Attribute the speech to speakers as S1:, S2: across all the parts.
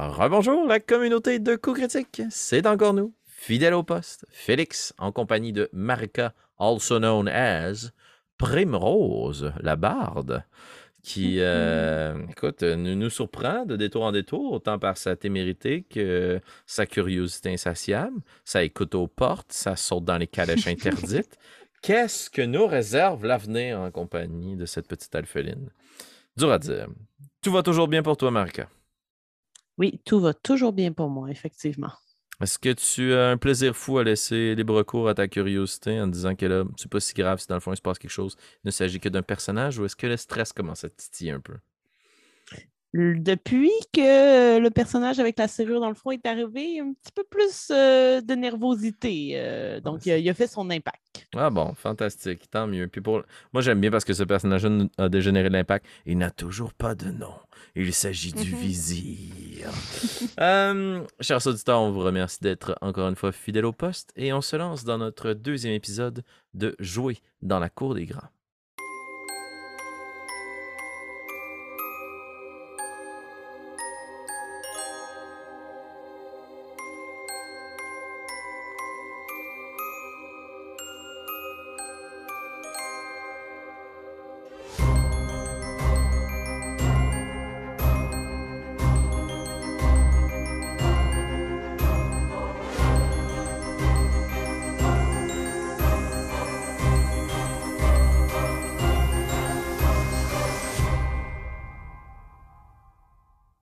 S1: Rebonjour la communauté de coups critiques, c'est encore nous, fidèle au poste, Félix, en compagnie de Marika, also known as Primrose, la barde, qui, euh, écoute, nous, nous surprend de détour en détour, autant par sa témérité que sa curiosité insatiable. Ça écoute aux portes, ça saute dans les calèches interdites. Qu'est-ce que nous réserve l'avenir en compagnie de cette petite alpheline? Dur à dire. Tout va toujours bien pour toi, Marika?
S2: Oui, tout va toujours bien pour moi, effectivement.
S1: Est-ce que tu as un plaisir fou à laisser libre cours à ta curiosité en disant que là, c'est pas si grave si dans le fond il se passe quelque chose, il ne s'agit que d'un personnage ou est-ce que le stress commence à titiller un peu?
S2: Depuis que le personnage avec la serrure dans le front est arrivé, un petit peu plus euh, de nervosité. Euh, donc, il a, il a fait son impact.
S1: Ah bon, fantastique, tant mieux. Puis pour... Moi, j'aime bien parce que ce personnage a dégénéré l'impact. Il n'a toujours pas de nom. Il s'agit du vizir. Euh, chers auditeurs, on vous remercie d'être encore une fois fidèles au poste et on se lance dans notre deuxième épisode de Jouer dans la cour des grands.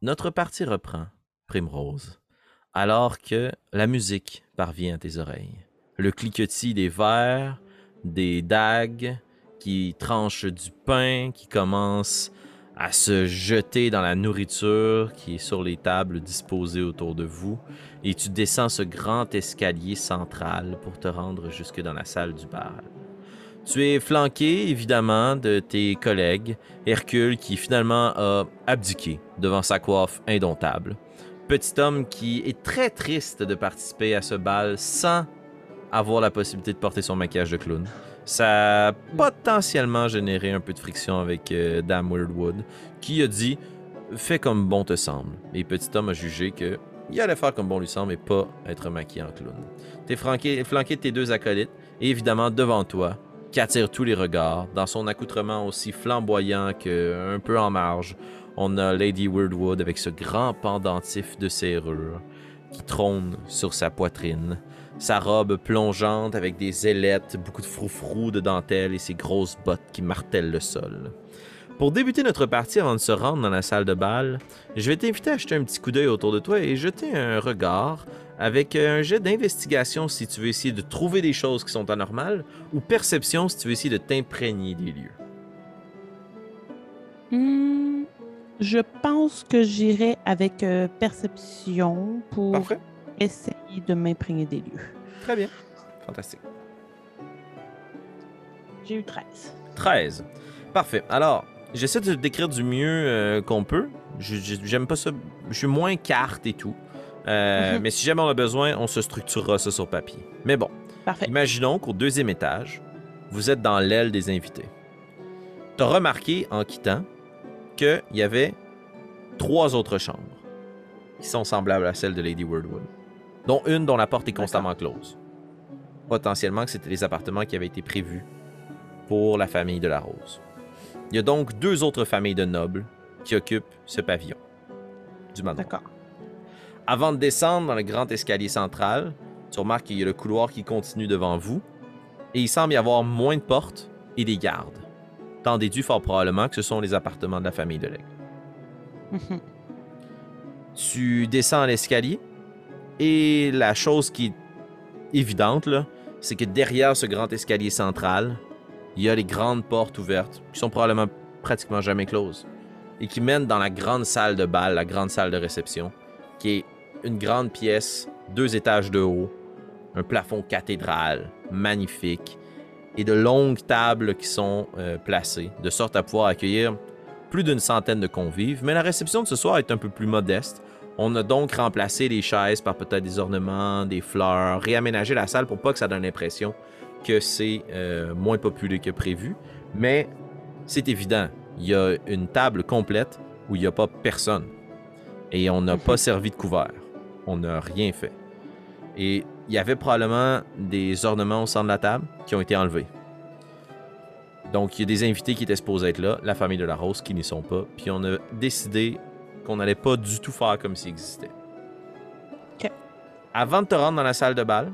S1: Notre partie reprend, Primrose, alors que la musique parvient à tes oreilles. Le cliquetis des verres, des dagues qui tranchent du pain, qui commencent à se jeter dans la nourriture qui est sur les tables disposées autour de vous, et tu descends ce grand escalier central pour te rendre jusque dans la salle du bal. Tu es flanqué, évidemment, de tes collègues. Hercule, qui finalement a abdiqué devant sa coiffe indomptable. Petit homme qui est très triste de participer à ce bal sans avoir la possibilité de porter son maquillage de clown. Ça a potentiellement généré un peu de friction avec euh, Dame Weirdwood, qui a dit Fais comme bon te semble. Et Petit homme a jugé que il allait faire comme bon lui semble et pas être maquillé en clown. T'es flanqué, flanqué de tes deux acolytes, et évidemment, devant toi, qui attire tous les regards. Dans son accoutrement aussi flamboyant que un peu en marge, on a Lady Weirdwood avec ce grand pendentif de serrure qui trône sur sa poitrine. Sa robe plongeante avec des ailettes, beaucoup de froufrous de dentelle et ses grosses bottes qui martèlent le sol. Pour débuter notre partie avant de se rendre dans la salle de bal, je vais t'inviter à jeter un petit coup d'œil autour de toi et jeter un regard avec un jet d'investigation si tu veux essayer de trouver des choses qui sont anormales, ou perception si tu veux essayer de t'imprégner des lieux.
S2: Hmm, je pense que j'irai avec euh, perception pour
S1: Parfait.
S2: essayer de m'imprégner des lieux.
S1: Très bien. Fantastique.
S2: J'ai eu 13.
S1: 13. Parfait. Alors, j'essaie de décrire du mieux euh, qu'on peut. J'aime pas ça. Je suis moins carte et tout. Euh,
S2: Mhm.
S1: Mais si jamais on a besoin, on se structurera ça sur papier. Mais bon,
S2: Parfait.
S1: Imaginons qu'au deuxième étage, vous êtes dans l'aile des invités. Tu as remarqué en quittant qu'il y avait trois autres chambres qui sont semblables à celle de Lady Wordwood, dont une dont la porte est constamment close. Potentiellement que c'était les appartements qui avaient été prévus pour la famille de la Rose. Il y a donc deux autres familles de nobles qui occupent ce pavillon du.
S2: D'accord.
S1: Avant de descendre dans le grand escalier central, tu remarques qu'il y a le couloir qui continue devant vous, et il semble y avoir moins de portes et des gardes. T'en déduis fort probablement que ce sont les appartements de la famille de l'aigle. Tu descends l'escalier, et la chose qui est évidente, là, c'est que derrière ce grand escalier central, il y a les grandes portes ouvertes, qui sont probablement pratiquement jamais closes, et qui mènent dans la grande salle de bal, la grande salle de réception, qui est une grande pièce, deux étages de haut, un plafond cathédral, magnifique, et de longues tables qui sont euh, placées, de sorte à pouvoir accueillir plus d'une centaine de convives. Mais la réception de ce soir est un peu plus modeste. On a donc remplacé les chaises par peut-être des ornements, des fleurs, réaménagé la salle pour pas que ça donne l'impression que c'est euh, moins populaire que prévu. Mais c'est évident, il y a une table complète où il n'y a pas personne. Et on n'a
S2: Mhm.
S1: pas servi de couvert. On n'a rien fait. Et il y avait probablement des ornements au centre de la table qui ont été enlevés. Donc, il y a des invités qui étaient supposés être là, la famille de la Rose qui n'y sont pas. Puis on a décidé qu'on n'allait pas du tout faire comme s'ils existaient.
S2: Ok.
S1: Avant de te rendre dans la salle de bal,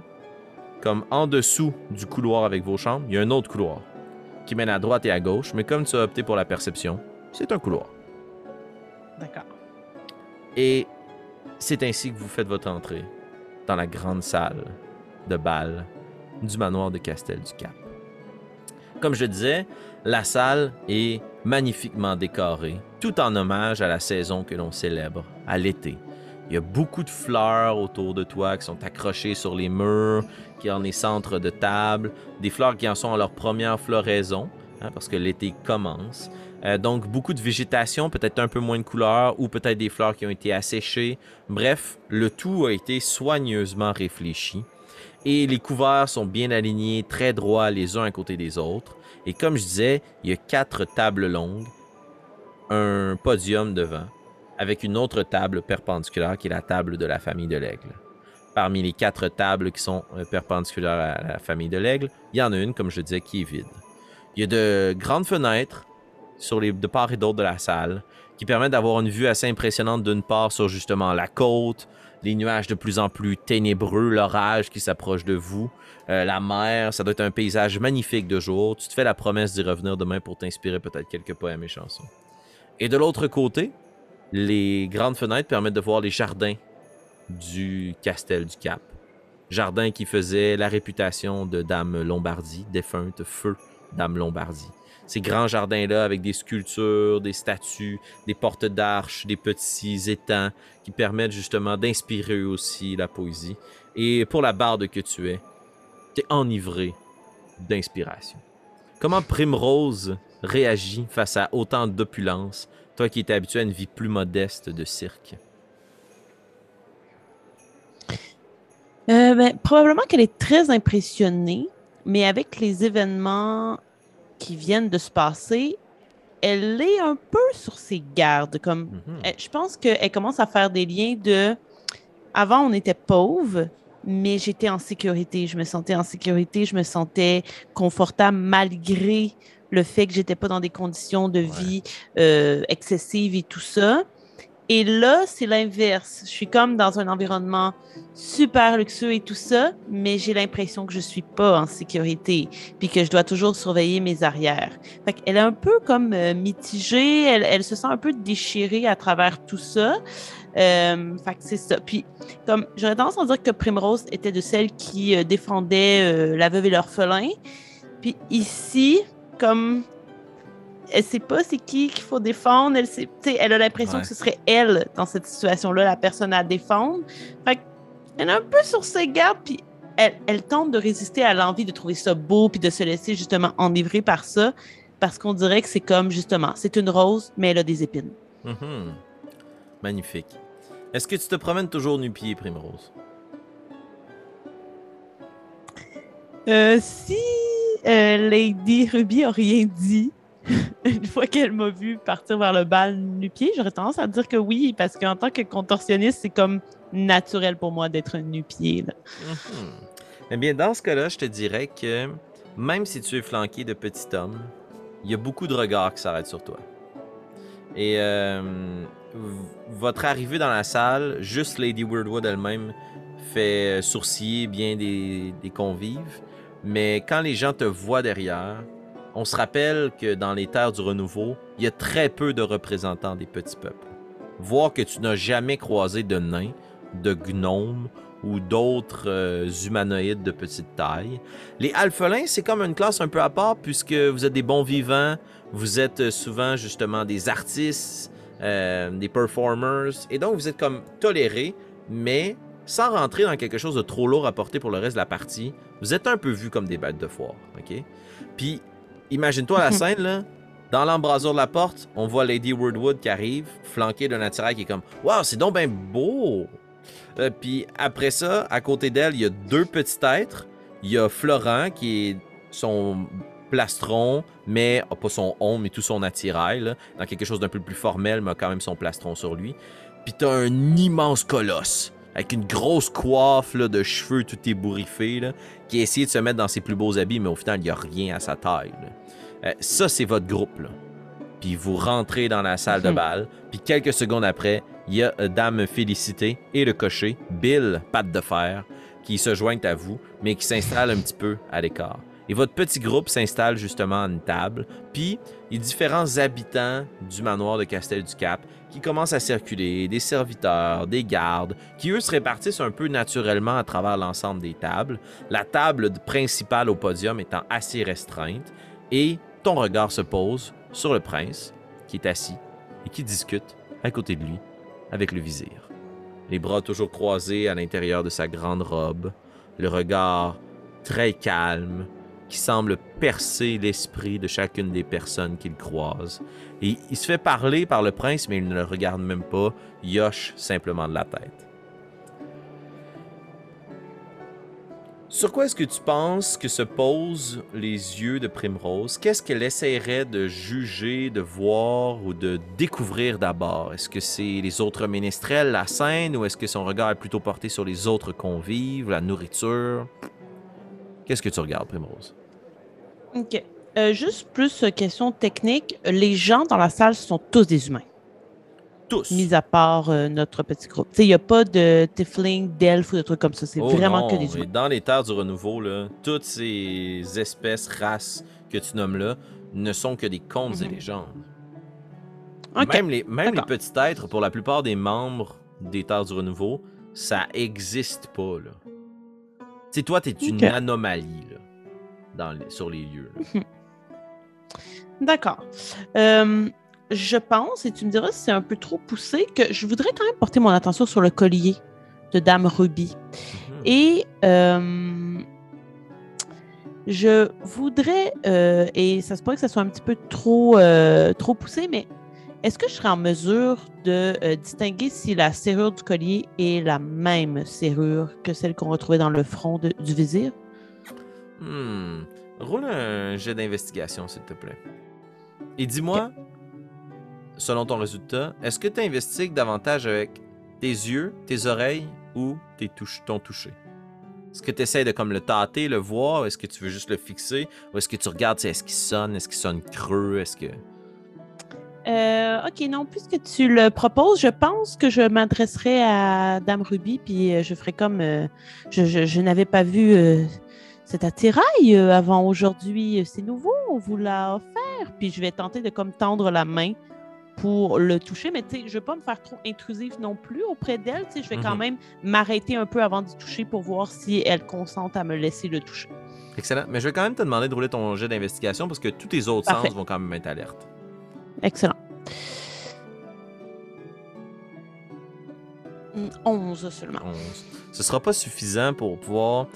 S1: comme en dessous du couloir avec vos chambres, il y a un autre couloir qui mène à droite et à gauche, mais comme tu as opté pour la perception, c'est un couloir.
S2: D'accord.
S1: Et c'est ainsi que vous faites votre entrée dans la grande salle de bal du manoir de Castel du Cap. Comme je disais, la salle est magnifiquement décorée, tout en hommage à la saison que l'on célèbre, à l'été. Il y a beaucoup de fleurs autour de toi qui sont accrochées sur les murs, qui en est centre de table, des fleurs qui en sont à leur première floraison, hein, parce que l'été commence. Euh, donc, beaucoup de végétation, peut-être un peu moins de couleurs, ou peut-être des fleurs qui ont été asséchées. Bref, le tout a été soigneusement réfléchi. Et les couverts sont bien alignés, très droits les uns à côté des autres. Et comme je disais, il y a quatre tables longues, un podium devant, avec une autre table perpendiculaire qui est la table de la famille de l'aigle. Parmi les quatre tables qui sont euh, perpendiculaires à la famille de l'aigle, il y en a une, comme je disais, qui est vide. Il y a de grandes fenêtres sur les de part et d'autre de la salle qui permettent d'avoir une vue assez impressionnante d'une part sur justement la côte, les nuages de plus en plus ténébreux, l'orage qui s'approche de vous, euh, la mer, ça doit être un paysage magnifique de jour. Tu te fais la promesse d'y revenir demain pour t'inspirer peut-être quelques poèmes et chansons. Et de l'autre côté, les grandes fenêtres permettent de voir les jardins du Castel du Cap. Jardin qui faisait la réputation de Dame Lombardie, défunte feu Dame Lombardie. Ces grands jardins-là avec des sculptures, des statues, des portes d'arches, des petits étangs qui permettent justement d'inspirer aussi la poésie. Et pour la barde que tu es, t'es enivré d'inspiration. Comment Primrose réagit face à autant d'opulence, toi qui étais habitué à une vie plus modeste de cirque?
S2: Euh, ben, probablement qu'elle est très impressionnée, mais avec les événements qui viennent de se passer, elle est un peu sur ses gardes. Comme,
S1: Mhm.
S2: elle- je pense qu'elle commence à faire des liens de. Avant, on était pauvre, mais j'étais en sécurité. Je me sentais en sécurité, je me sentais confortable malgré le fait que j'étais pas dans des conditions de vie euh, excessives et tout ça. Et là, c'est l'inverse. Je suis comme dans un environnement super luxueux et tout ça, mais j'ai l'impression que je suis pas en sécurité, puis que je dois toujours surveiller mes arrières. Fait qu'elle est un peu comme euh, mitigée, elle, elle se sent un peu déchirée à travers tout ça. Euh, c'est ça. Puis, comme j'aurais tendance à dire que Primrose était de celles qui euh, défendaient euh, la veuve et l'orphelin. Puis ici, comme elle sait pas c'est qui qu'il faut défendre, elle sait, elle a l'impression
S1: Ouais.
S2: que ce serait elle dans cette situation-là, la personne à défendre. Fait elle est un peu sur ses gardes, puis elle, elle tente de résister à l'envie de trouver ça beau, puis de se laisser justement enivrer par ça, parce qu'on dirait que c'est comme justement, c'est une rose, mais elle a des épines.
S1: Mhm. Magnifique. Est-ce que tu te promènes toujours nu-pied, Primrose?
S2: Euh, si euh, Lady Ruby a rien dit, une fois qu'elle m'a vu partir vers le bal nu-pied, j'aurais tendance à dire que oui, parce qu'en tant que contorsionniste, c'est comme naturel pour moi d'être nu-pied.
S1: Mhm. Eh bien, dans ce cas-là, je te dirais que même si tu es flanqué de petits hommes, il y a beaucoup de regards qui s'arrêtent sur toi. Et euh, votre arrivée dans la salle, juste Lady Weirdwood elle-même fait sourciller bien des convives. Mais quand les gens te voient derrière, on se rappelle que dans les terres du renouveau, il y a très peu de représentants des petits peuples. Voir que tu n'as jamais croisé de nains, de gnomes ou d'autres euh, humanoïdes de petite taille. Les alphelins, c'est comme une classe un peu à part puisque vous êtes des bons vivants, vous êtes euh, souvent justement des artistes, euh, des performers, et donc vous êtes comme tolérés, mais sans rentrer dans quelque chose de trop lourd à porter pour le reste de la partie, vous êtes un peu vus comme des bêtes de foire, ok? Puis, imagine-toi la scène, là, dans l'embrasure de la porte, on voit Lady Wordwood qui arrive, flanquée d'un attirail qui est comme « Wow, c'est donc bien beau! Euh, Puis après ça, à côté d'elle, il y a deux petits êtres. Il y a Florent qui est son plastron, mais a pas son on, mais tout son attirail, là, dans quelque chose d'un peu plus formel, mais a quand même son plastron sur lui. Puis t'as un immense colosse avec une grosse coiffe là, de cheveux tout ébouriffés, là, qui a essayé de se mettre dans ses plus beaux habits, mais au final, il n'y a rien à sa taille. Euh, ça, c'est votre groupe. Là. Puis vous rentrez dans la salle de
S2: Mhm.
S1: bal. Puis quelques secondes après, il y a euh, Dame Félicité et le cocher, Bill, patte de fer, qui se joignent à vous, mais qui s'installent un petit peu à l'écart. Et votre petit groupe s'installe justement à une table. Puis, a différents habitants du manoir de Castel-du-Cap qui commencent à circuler, des serviteurs, des gardes, qui eux se répartissent un peu naturellement à travers l'ensemble des tables. La table principale au podium étant assez restreinte. Et ton regard se pose sur le prince, qui est assis et qui discute à côté de lui avec le vizir. Les bras toujours croisés à l'intérieur de sa grande robe, le regard très calme qui semble percer l'esprit de chacune des personnes qu'il croise. Et il se fait parler par le prince, mais il ne le regarde même pas, il hoche simplement de la tête. Sur quoi est-ce que tu penses que se posent les yeux de Primrose? Qu'est-ce qu'elle essaierait de juger, de voir ou de découvrir d'abord? Est-ce que c'est les autres ménestrels, la scène, ou est-ce que son regard est plutôt porté sur les autres convives, la nourriture? Qu'est-ce que tu regardes, Primrose?
S2: OK. Euh, juste plus euh, question technique. Les gens dans la salle sont tous des humains,
S1: Tous.
S2: mis à part euh, notre petit groupe. Tu sais, il n'y a pas de tiefling, d'elfes ou de trucs comme ça. C'est
S1: Oh
S2: vraiment
S1: non,
S2: que des
S1: et
S2: humains.
S1: Dans les terres du renouveau, là, toutes ces espèces, races que tu nommes là, ne sont que des contes et
S2: Mhm.
S1: légendes.
S2: OK.
S1: Même, les, même les petits êtres, pour la plupart des membres des Terres du Renouveau, ça existe pas, là. Tu sais, toi, t'es une
S2: Ok.
S1: anomalie, là, dans sur les lieux.
S2: D'accord. Euh, je pense, et tu me diras si c'est un peu trop poussé, que je voudrais quand même porter mon attention sur le collier de Dame Ruby.
S1: Mhm.
S2: Et euh, je voudrais, euh, et ça se pourrait que ça soit un petit peu trop, euh, trop poussé, mais est-ce que je serais en mesure de euh, distinguer si la serrure du collier est la même serrure que celle qu'on retrouvait dans le front de- du vizir?
S1: Hmm. Roule un jet d'investigation, s'il te plaît. Et dis-moi, selon ton résultat, est-ce que tu investigues davantage avec tes yeux, tes oreilles ou tes touches, ton toucher? Est-ce que tu essaies de comme le tâter, le voir, est-ce que tu veux juste le fixer, ou est-ce que tu regardes, est-ce qu'il sonne, est-ce qu'il sonne creux, est-ce que...
S2: Euh, ok, non, puisque tu le proposes, je pense que je m'adresserai à Dame Ruby, puis euh, je ferai comme euh, je, je- je n'avais pas vu euh, cet attirail euh, avant aujourd'hui, euh, c'est nouveau, on vous l'a offert, puis je vais tenter de comme tendre la main pour le toucher, mais tu sais, je veux pas me faire trop intrusive non plus auprès d'elle, tu sais, je vais quand
S1: Mhm.
S2: même m'arrêter un peu avant d'y toucher pour voir si elle consente à me laisser le toucher.
S1: Excellent. Mais je vais quand même te demander de rouler ton jet d'investigation parce que tous tes autres
S2: Parfait.
S1: sens vont quand même être alertes.
S2: Excellent. Hmm, 11 seulement.
S1: 11. Ce sera pas suffisant pour pouvoir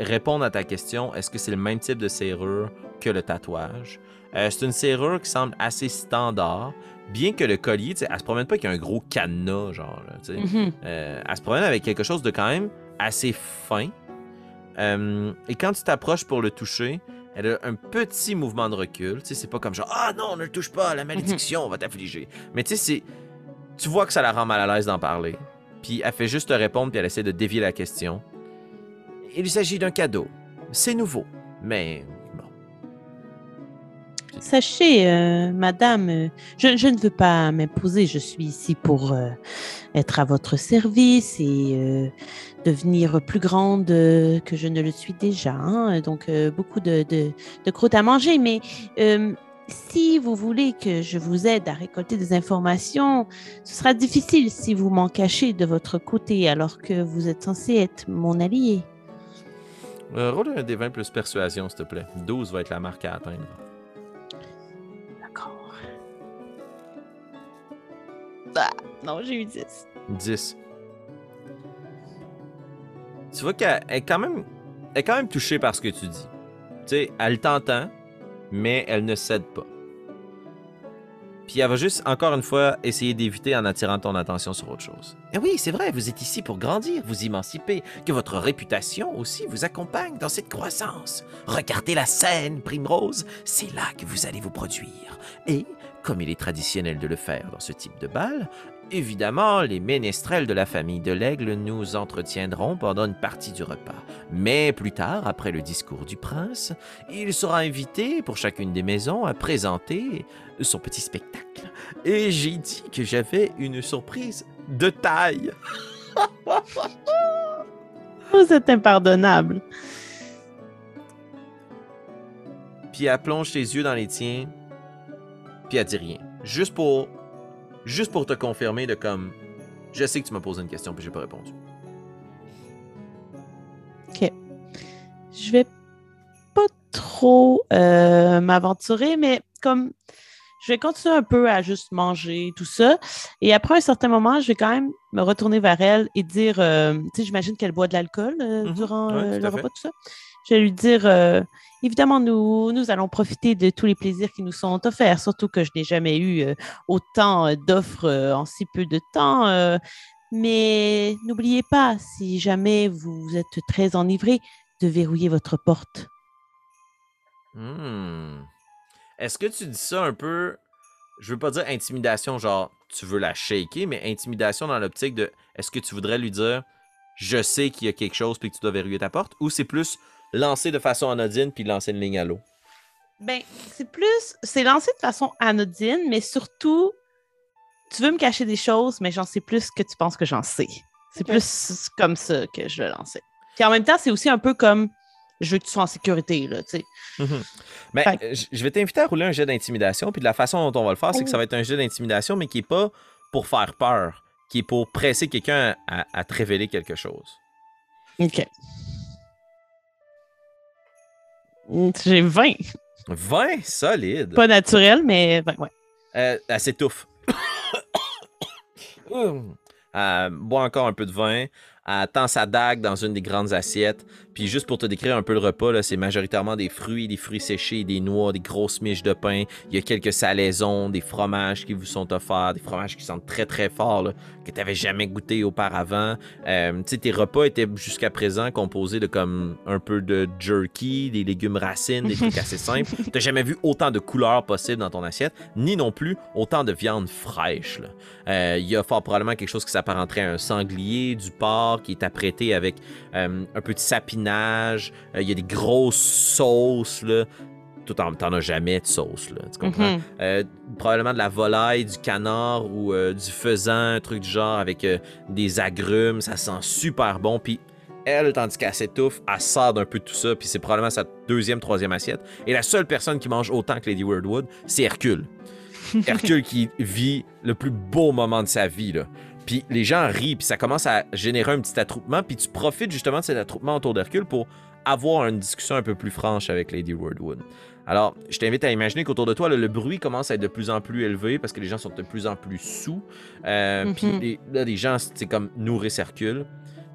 S1: répondre à ta question est-ce que c'est le même type de serrure que le tatouage? Euh, C'est une serrure qui semble assez standard, bien que le collier, elle se promène pas avec un gros cadenas, genre. là, tu sais.
S2: Mhm.
S1: Euh, elle se promène avec quelque chose de quand même assez fin. Euh, et quand tu t'approches pour le toucher, elle a un petit mouvement de recul. Tu sais, c'est pas comme genre Ah non, ne le touche pas, la malédiction va t'affliger. Mais tu sais. Tu vois que ça la rend mal à l'aise d'en parler. Puis elle fait juste te répondre, puis elle essaie de dévier la question. Il s'agit d'un cadeau. C'est nouveau. Mais bon.
S2: Sachez, euh, madame, euh, je, ne veux pas m'imposer. Je suis ici pour euh, être à votre service et devenir plus grande que je ne le suis déjà. hein. Donc, beaucoup de, de, de croûtes à manger. Mais si vous voulez que je vous aide à récolter des informations, ce sera difficile si vous m'en cachez de votre côté alors que vous êtes censé être mon allié.
S1: Euh, roule un des 20 plus persuasion, s'il te plaît. 12 va être la marque à atteindre.
S2: D'accord. Ah, non, j'ai eu 10.
S1: 10. Tu vois qu'elle est quand même elle est quand même touchée par ce que tu dis. Tu sais, elle t'entend, mais elle ne cède pas. Puis elle va juste, encore une fois, essayer d'éviter en attirant ton attention sur autre chose. Et oui, c'est vrai, vous êtes ici pour grandir, vous émanciper, que votre réputation aussi vous accompagne dans cette croissance. Regardez la scène, Primrose, c'est là que vous allez vous produire. Et, comme il est traditionnel de le faire dans ce type de bal, Évidemment, les ménestrels de la famille de l'Aigle nous entretiendront pendant une partie du repas. Mais plus tard, après le discours du prince, il sera invité pour chacune des maisons à présenter son petit spectacle. Et j'ai dit que j'avais une surprise de taille.
S2: Vous êtes impardonnable.
S1: Puis elle plonge ses yeux dans les tiens, puis elle dit rien. Juste pour juste pour te confirmer de comme je sais que tu m'as posé une question puis j'ai pas répondu.
S2: OK. Je vais pas trop euh, m'aventurer, mais comme je vais continuer un peu à juste manger tout ça. Et après un certain moment, je vais quand même me retourner vers elle et dire, euh, tu sais, j'imagine qu'elle boit de l'alcool euh,
S1: Mhm.
S2: durant
S1: Ouais,
S2: euh,
S1: tout
S2: le repas, tout ça. Je vais lui dire, euh, évidemment, nous, nous allons profiter de tous les plaisirs qui nous sont offerts, surtout que je n'ai jamais eu autant d'offres en si peu de temps. mais n'oubliez pas, si jamais vous êtes très enivré, de verrouiller votre porte.
S1: Hmm. Est-ce que tu dis ça un peu je veux pas dire intimidation genre tu veux la shaker mais intimidation dans l'optique de est-ce que tu voudrais lui dire je sais qu'il y a quelque chose puis que tu dois verrouiller ta porte ou c'est plus lancer de façon anodine puis lancer une ligne à l'eau?
S2: Ben, c'est plus, c'est lancé de façon anodine, mais surtout, tu veux me cacher des choses, mais j'en sais plus que tu penses que j'en sais. C'est plus comme ça que je le lançais. Puis en même temps, c'est aussi un peu comme, je veux que tu sois en sécurité, là, tu sais.
S1: Mais
S2: Fait-
S1: euh, je vais t'inviter à rouler un jet d'intimidation puis de la façon dont on va le faire c'est que ça va être un jet d'intimidation mais qui est pas pour faire peur, qui est pour presser quelqu'un à, à te révéler quelque chose.
S2: OK. Mm, J'ai 20.
S1: 20 solide.
S2: Pas naturel, mais 20, ouais.
S1: Euh, elle s'étouffe. Elle boit encore un peu de vin. Elle tend sa dague dans une des grandes assiettes. Puis juste pour te décrire un peu le repas, là, c'est majoritairement des fruits, des fruits séchés, des noix, des grosses miches de pain. Il y a quelques salaisons, des fromages qui vous sont offerts, des fromages qui sentent très très fort, là, que tu n'avais jamais goûté auparavant. Euh, tu sais, tes repas étaient jusqu'à présent composés de comme un peu de jerky, des légumes racines, des trucs assez simples. T'as jamais vu autant de couleurs possibles dans ton assiette, ni non plus autant de viande fraîche. Euh, Il y a fort probablement quelque chose qui s'apparenterait à un sanglier, du porc, qui est apprêté avec euh, un peu de sapinage. Euh, Il y a des grosses sauces. Là. Toi, t'en t'en as jamais de sauce, là, tu comprends?
S2: Mhm.
S1: Euh, probablement de la volaille, du canard ou du faisan, un truc du genre avec des agrumes. Ça sent super bon. Puis elle, tandis qu'elle s'étouffe, elle sort d'un peu de tout ça. Puis c'est probablement sa deuxième, troisième assiette. Et la seule personne qui mange autant que Lady Wordwood, c'est Hercule. Hercule qui vit le plus beau moment de sa vie. Là. Puis les gens rient, puis ça commence à générer un petit attroupement. Puis tu profites justement de cet attroupement autour d'Hercule pour avoir une discussion un peu plus franche avec Lady Wordwood. Alors, je t'invite à imaginer qu'autour de toi, là, le bruit commence à être de plus en plus élevé parce que les gens sont de plus en plus sous. Euh,
S2: Mhm.
S1: Puis les- là, les gens, c'est comme nourrir Hercule.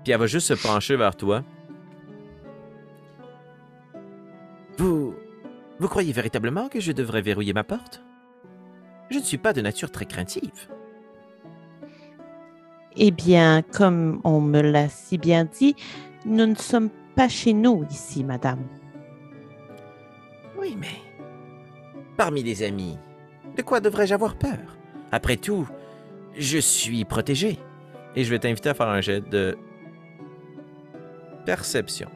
S1: Puis elle va juste se pencher vers toi. Vous. Vous croyez véritablement que je devrais verrouiller ma porte? Je ne suis pas de nature très craintive.
S2: Eh bien, comme on me l'a si bien dit, nous ne sommes pas chez nous ici, madame.
S1: Oui, mais. Parmi les amis, de quoi devrais-je avoir peur? Après tout, je suis protégé. Et je vais t'inviter à faire un jet de. Perception.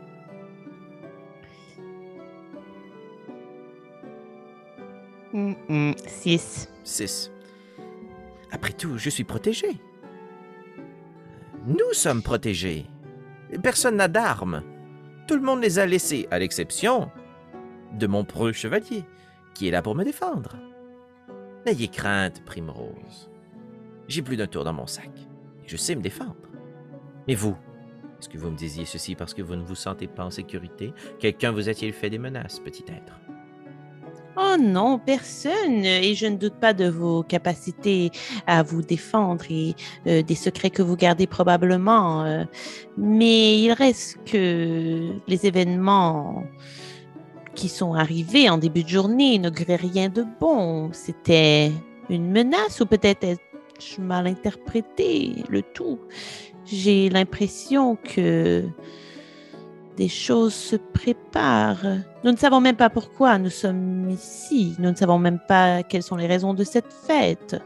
S2: Six.
S1: 6. Après tout, je suis protégé. Nous sommes protégés. Personne n'a d'armes. Tout le monde les a laissés, à l'exception de mon preux chevalier, qui est là pour me défendre. N'ayez crainte, Primrose. J'ai plus d'un tour dans mon sac, et je sais me défendre. Mais vous, est-ce que vous me disiez ceci parce que vous ne vous sentez pas en sécurité? Quelqu'un vous a-t-il fait des menaces, petit être?
S2: Oh non, personne. Et je ne doute pas de vos capacités à vous défendre et euh, des secrets que vous gardez probablement. euh. mais il reste que les événements qui sont arrivés en début de journée n'auguraient rien de bon. C'était une menace ou peut-être ai-je mal interprété le tout? J'ai l'impression que des choses se préparent. Nous ne savons même pas pourquoi nous sommes ici. Nous ne savons même pas quelles sont les raisons de cette fête.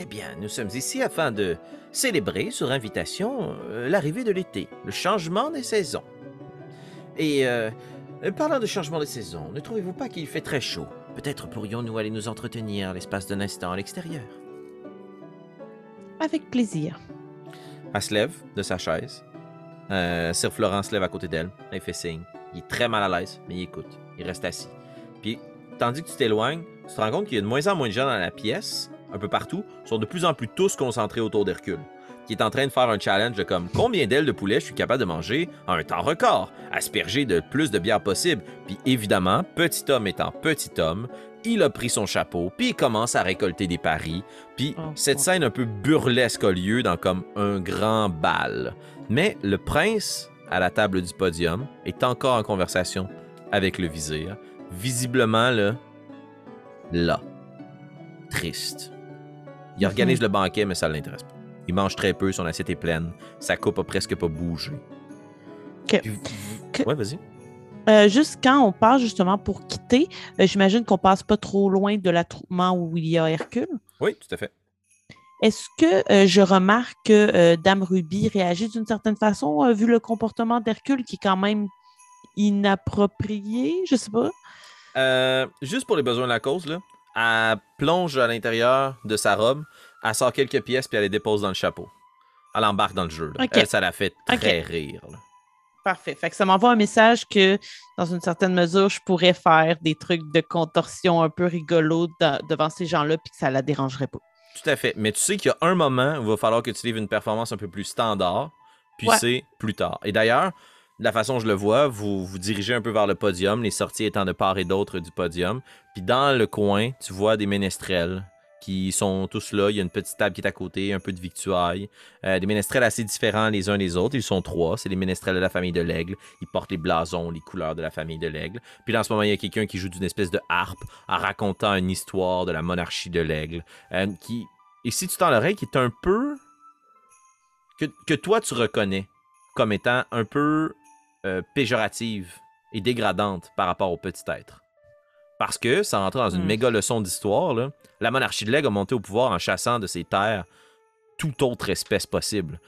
S1: Eh bien, nous sommes ici afin de célébrer, sur invitation, euh, l'arrivée de l'été, le changement des saisons. Et euh, euh, parlant de changement de saison, ne trouvez-vous pas qu'il fait très chaud? Peut-être pourrions-nous aller nous entretenir l'espace d'un instant à l'extérieur.
S2: Avec plaisir.
S1: Elle se lève de sa chaise. Euh, Sir Florent se lève à côté d'elle. Elle fait signe. Il est très mal à l'aise, mais il écoute. Il reste assis. Puis, tandis que tu t'éloignes, tu te rends compte qu'il y a de moins en moins de gens dans la pièce, un peu partout, sont de plus en plus tous concentrés autour d'Hercule, qui est en train de faire un challenge de comme combien d'ailes de poulet je suis capable de manger en un temps record, asperger de plus de bière possible. Puis évidemment, petit homme étant petit homme, il a pris son chapeau, puis il commence à récolter des paris. Puis
S2: Oh,
S1: cette
S2: oh.
S1: scène un peu burlesque a lieu dans comme un grand bal. Mais le prince, à la table du podium, est encore en conversation avec le vizir, visiblement là, là, triste. Il organise le banquet, mais ça ne l'intéresse pas. Il mange très peu, son assiette est pleine, sa coupe a presque pas bougé.
S2: Que-
S1: Puis
S2: que-
S1: Ouais, vas-y.
S2: Euh, juste quand on passe justement pour quitter, euh, j'imagine qu'on passe pas trop loin de l'attroupement où il y a Hercule.
S1: Oui, tout à fait.
S2: Est-ce que euh, je remarque que Dame Ruby réagit d'une certaine façon, vu le comportement d'Hercule qui est quand même inapproprié? Je sais pas.
S1: Juste pour les besoins de la cause, là, elle plonge à l'intérieur de sa robe, elle sort quelques pièces puis elle les dépose dans le chapeau. Elle embarque dans le jeu. là.
S2: Ok.
S1: Elle, ça la fait très rire. là.
S2: Parfait. Fait que ça m'envoie un message que, dans une certaine mesure, je pourrais faire des trucs de contorsion un peu rigolos devant ces gens-là, puis que ça la dérangerait pas.
S1: Tout à fait. Mais tu sais qu'il y a un moment où il va falloir que tu livres une performance un peu plus standard, puis
S2: Ouais.
S1: c'est plus tard. Et d'ailleurs, de la façon dont je le vois, vous vous dirigez un peu vers le podium, les sorties étant de part et d'autre du podium. Puis dans le coin, tu vois des ménestrels qui sont tous là. Il y a une petite table qui est à côté, un peu de victuailles. Euh, des ménestrels assez différents les uns des autres. Ils sont trois. C'est les ménestrels de la famille de l'aigle. Ils portent les blasons, les couleurs de la famille de l'aigle. Puis là, en ce moment, il y a quelqu'un qui joue d'une espèce de harpe en racontant une histoire de la monarchie de l'aigle. euh, qui, et si tu tends l'oreille, qui est un peu. Que, toi, tu reconnais comme étant un peu euh, péjorative et dégradante par rapport au petit être. Parce que, sans rentrer dans une
S2: Hmm.
S1: méga leçon d'histoire, la monarchie de l'aigle a monté au pouvoir en chassant de ses terres toute autre espèce possible.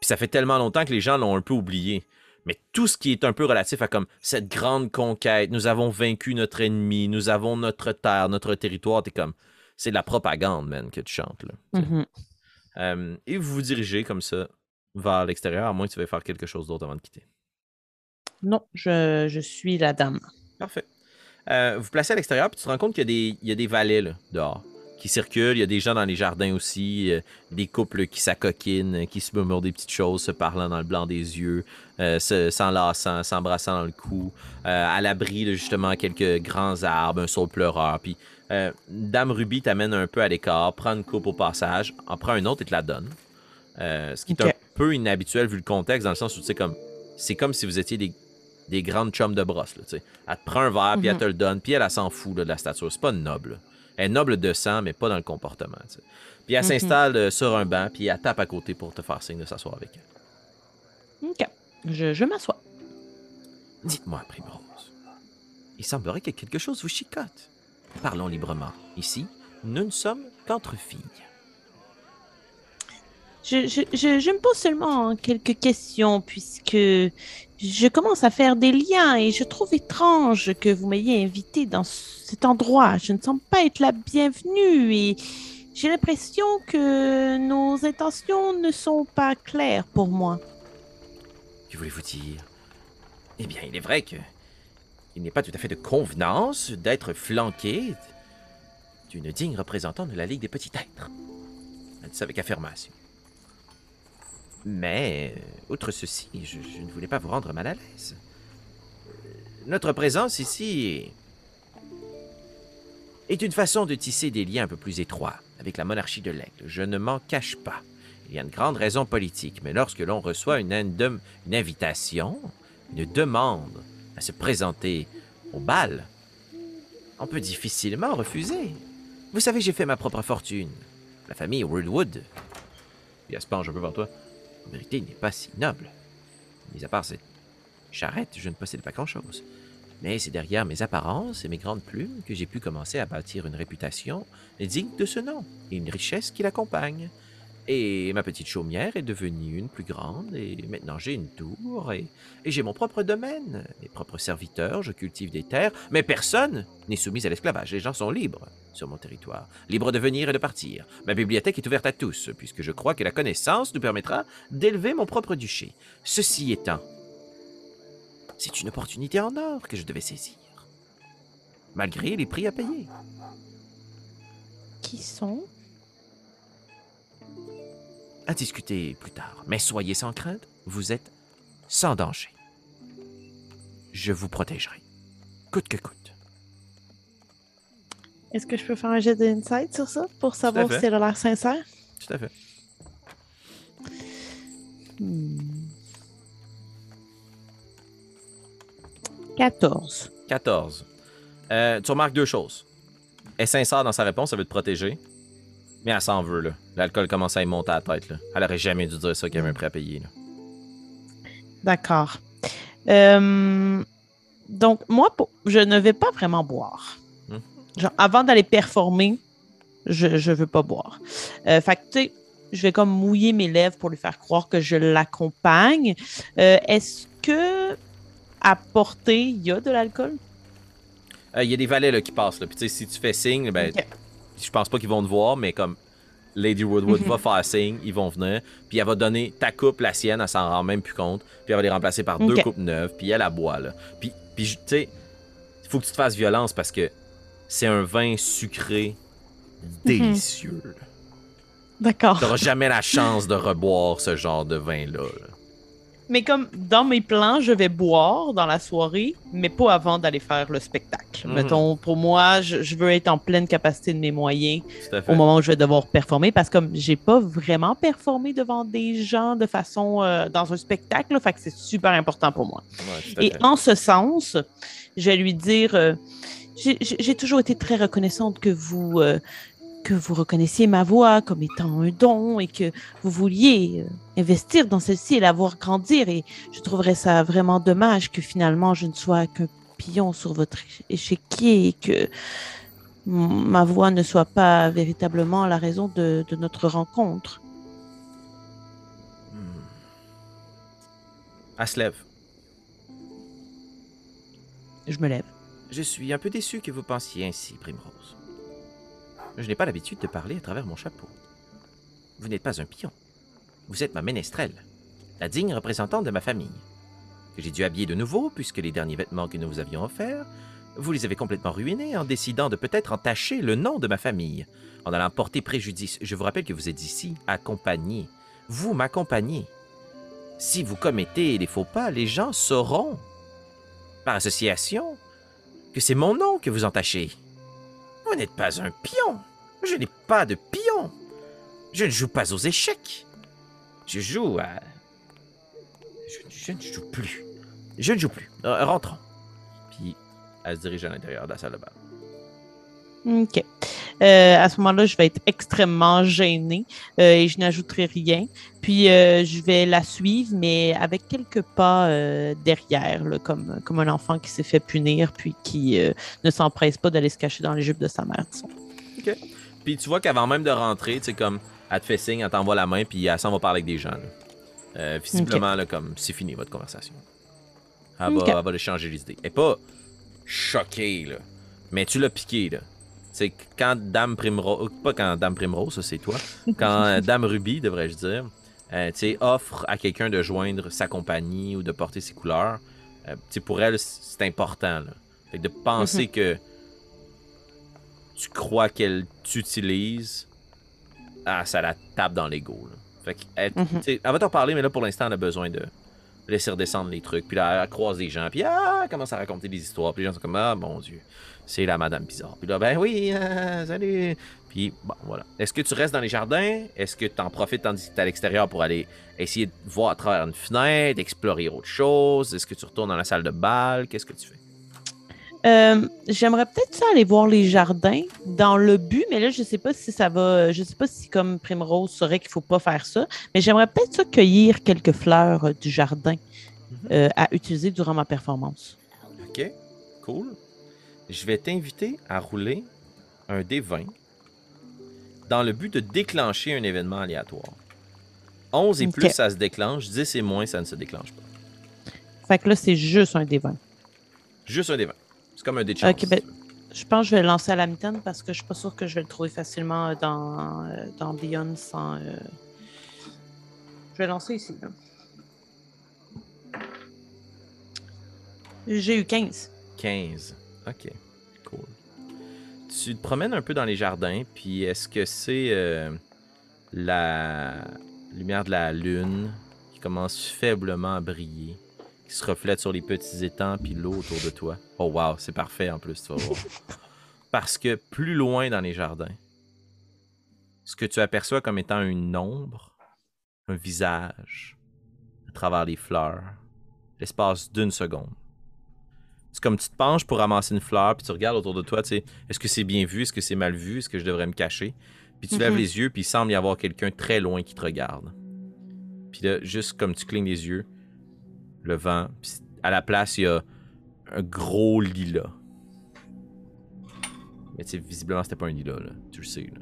S1: Puis ça fait tellement longtemps que les gens l'ont un peu oublié. Mais tout ce qui est un peu relatif à comme cette grande conquête, nous avons vaincu notre ennemi, nous avons notre terre, notre territoire, t'es comme, c'est de la propagande, man, que tu chantes. Là.
S2: Mhm.
S1: Euh, et vous vous dirigez comme ça vers l'extérieur, à moins que tu veuilles faire quelque chose d'autre avant de quitter.
S2: Non, je, je suis la dame.
S1: Parfait. Euh, vous placez à l'extérieur, puis tu te rends compte qu'il y a des, il y a des valets là, dehors qui circulent. Il y a des gens dans les jardins aussi, euh, des couples qui s'acoquinent, qui se murmurent des petites choses, se parlant dans le blanc des yeux, euh, se- s'enlaçant, s'embrassant dans le cou, euh, à l'abri de justement quelques grands arbres, un saule pleureur. Puis Dame Ruby t'amène un peu à l'écart, prend une coupe au passage, en prend une autre et te la donne. Ce qui est un peu inhabituel vu le contexte, dans le sens où tu sais, comme, c'est comme si vous étiez des, des grandes chums de brosse. Là, elle te prend un verre, puis elle
S2: Mhm.
S1: te le donne, puis elle, elle s'en fout là, de la stature. C'est pas noble. Elle est noble de sang, mais pas dans le comportement. Puis elle
S2: Mhm.
S1: s'installe euh, sur un banc, puis elle tape à côté pour te faire signe de s'asseoir avec elle.
S2: OK. Je, je m'assois.
S1: Dites-moi, Primrose, il semblerait que quelque chose vous chicote. Parlons librement. Ici, nous ne sommes qu'entre filles.
S2: Je, je, je, je me pose seulement quelques questions puisque je commence à faire des liens et je trouve étrange que vous m'ayez invité dans cet endroit. Je ne semble pas être la bienvenue et j'ai l'impression que nos intentions ne sont pas claires pour moi.
S1: Que voulez-vous dire? Eh bien, il est vrai que il n'est pas tout à fait de convenance d'être flanqué d'une digne représentante de la Ligue des Petits Êtres. Elle dit ça avec affirmation. Mais, euh, outre ceci, je, je ne voulais pas vous rendre mal à l'aise. Euh, Notre présence ici est, une façon de tisser des liens un peu plus étroits avec la monarchie de l'Aigle. Je ne m'en cache pas. Il y a une grande raison politique, mais lorsque l'on reçoit une, invitation, une demande à se présenter au bal, on peut difficilement refuser. Vous savez, j'ai fait ma propre fortune. La famille Woodwood. Puis elle se penche un peu vers toi. En vérité, n'est pas si noble. Mis à part cette charrette, je ne possède pas grand-chose. Mais c'est derrière mes apparences et mes grandes plumes que j'ai pu commencer à bâtir une réputation digne de ce nom et une richesse qui l'accompagne. Et ma petite chaumière est devenue une plus grande, et maintenant j'ai une tour, et, j'ai mon propre domaine, mes propres serviteurs, je cultive des terres, mais personne n'est soumis à l'esclavage. Les gens sont libres sur mon territoire, libres de venir et de partir. Ma bibliothèque est ouverte à tous, puisque je crois que la connaissance nous permettra d'élever mon propre duché. Ceci étant, c'est une opportunité en or que je devais saisir, malgré les prix à payer.
S2: Qui sont
S1: À discuter plus tard, mais soyez sans crainte, vous êtes sans danger. Je vous protégerai, coûte que coûte.
S2: Est-ce que je peux faire un jet d'insight sur ça pour savoir si elle a l'air sincère?
S1: Tout à fait.
S2: Hmm. 14.
S1: 14. Euh, tu remarques deux choses. Elle est sincère dans sa réponse, elle veut te protéger. Mais elle s'en veut, là. L'alcool commence à y monter à la tête, là. Elle aurait jamais dû dire ça qu'il y avait un prêt à payer, là.
S2: D'accord. Euh, donc, moi, je ne vais pas vraiment boire. Genre, avant d'aller performer, je ne veux pas boire. Euh, fait que, tu sais, je vais comme mouiller mes lèvres pour lui faire croire que je l'accompagne. Euh, Est-ce que à portée, il y a de l'alcool?
S1: Euh, Il y a des valets, là, qui passent, là. Puis, si tu fais signe, ben. Je pense pas qu'ils vont te voir, mais comme Lady Woodwood
S2: Mhm.
S1: va faire signe, ils vont venir, puis elle va donner ta coupe, la sienne, elle s'en rend même plus compte, puis elle va les remplacer par deux coupes neuves, puis elle la boit, là. Puis, puis tu sais, il faut que tu te fasses violence parce que c'est un vin sucré délicieux. là.
S2: D'accord.
S1: T'auras jamais la chance de reboire ce genre de vin-là. là.
S2: Mais comme dans mes plans, je vais boire dans la soirée, mais pas avant d'aller faire le spectacle.
S1: Mhm.
S2: Mettons, pour moi, je, je veux être en pleine capacité de mes moyens au moment où je vais devoir performer, parce que comme j'ai pas vraiment performé devant des gens de façon euh, dans un spectacle, fait que c'est super important pour moi.
S1: Ouais,
S2: Et en ce sens, je vais lui dire, euh, j'ai toujours été très reconnaissante que vous euh, que vous reconnaissiez ma voix comme étant un don et que vous vouliez euh, investir dans celle-ci et la voir grandir. Et je trouverais ça vraiment dommage que finalement je ne sois qu'un pion sur votre échiquier et que ma voix ne soit pas véritablement la raison de, de notre rencontre.
S1: Hmm. Elle se lève.
S2: Je me lève.
S1: Je suis un peu déçu que vous pensiez ainsi, Primrose. Je n'ai pas l'habitude de parler à travers mon chapeau. Vous n'êtes pas un pion. Vous êtes ma ménestrelle, la digne représentante de ma famille, que j'ai dû habiller de nouveau puisque les derniers vêtements que nous vous avions offerts, vous les avez complètement ruinés en décidant de peut-être entacher le nom de ma famille, en allant porter préjudice. Je vous rappelle que vous êtes ici, accompagné. Vous m'accompagnez. Si vous commettez des faux pas, les gens sauront, par association, que c'est mon nom que vous entachez. Vous n'êtes pas un pion. Je n'ai pas de pion. Je ne joue pas aux échecs. Je joue à... Je, ne joue plus. Je ne joue plus. Euh, rentrons. Puis, elle se dirige à l'intérieur de la salle de bal.
S2: OK. Euh, à ce moment-là, je vais être extrêmement gênée euh, et je n'ajouterai rien. Puis, euh, je vais la suivre, mais avec quelques pas derrière, là, comme, comme un enfant qui s'est fait punir puis qui ne s'empresse pas d'aller se cacher dans les jupes de sa mère, disons.
S1: Puis tu vois qu'avant même de rentrer, tu sais, comme, elle te fait signe, elle t'envoie la main, puis elle s'en va parler avec des gens. visiblement, là, comme, c'est fini votre conversation. Elle,
S2: Ok.
S1: va, elle va le changer les idées. Elle est pas choquée, là. Mais tu l'as piqué, là. C'est quand Dame Primrose, pas quand Dame Primrose, ça c'est toi, quand euh, Dame Ruby, devrais-je dire, euh, offre à quelqu'un de joindre sa compagnie ou de porter ses couleurs, euh, pour elle, c'est important, là. Fait que de penser que tu crois qu'elle t'utilise, ah, ça la tape dans l'ego. Fait que, elle,
S2: Mhm.
S1: elle va t'en parler, mais là, pour l'instant, elle a besoin de laisser redescendre les trucs. Puis là, elle croise des gens, puis ah, elle commence à raconter des histoires. Puis les gens sont comme, ah, mon Dieu, c'est la Madame Bizarre. Puis là, ben oui, euh, salut. Puis, bon, voilà. Est-ce que tu restes dans les jardins? Est-ce que tu en profites tandis que tu es à l'extérieur pour aller essayer de voir à travers une fenêtre, d'explorer autre chose? Est-ce que tu retournes dans la salle de bal? Qu'est-ce que tu fais?
S2: Euh, J'aimerais peut-être ça aller voir les jardins dans le but, mais là, je sais pas si ça va. Je sais pas si, comme Primrose saurait qu'il faut pas faire ça, mais j'aimerais peut-être ça cueillir quelques fleurs euh, du jardin
S1: Mhm.
S2: euh, à utiliser durant ma performance.
S1: OK. Cool. Je vais t'inviter à rouler un D20 dans le but de déclencher un événement aléatoire. 11 et plus, ça se déclenche. 10 et moins, ça ne se déclenche pas.
S2: Fait que là, c'est juste un D20.
S1: Juste un D20. C'est comme un dé de chance.
S2: Ok, ben- Je pense que je vais le lancer à la mitaine parce que je suis pas sûre que je vais le trouver facilement euh, dans, euh, dans Beyond sans. euh, Je vais lancer ici. là. J'ai eu 15.
S1: 15. Ok, cool. Tu te promènes un peu dans les jardins, puis est-ce que c'est euh, la lumière de la lune qui commence faiblement à briller, qui se reflète sur les petits étangs, puis l'eau autour de toi? Oh wow, c'est parfait en plus, tu vas voir. Parce que plus loin dans les jardins, ce que tu aperçois comme étant une ombre, un visage, à travers les fleurs, l'espace d'une seconde. C'est comme tu te penches pour ramasser une fleur, puis tu regardes autour de toi, tu sais, est-ce que c'est bien vu, est-ce que c'est mal vu, est-ce que je devrais me cacher? Puis tu lèves
S2: Mhm.
S1: les yeux, puis il semble y avoir quelqu'un très loin qui te regarde. Puis là, juste comme tu clignes les yeux, le vent, puis à la place, il y a un gros lilas. Mais tu sais, visiblement, c'était pas un lilas, là. Tu le sais, là.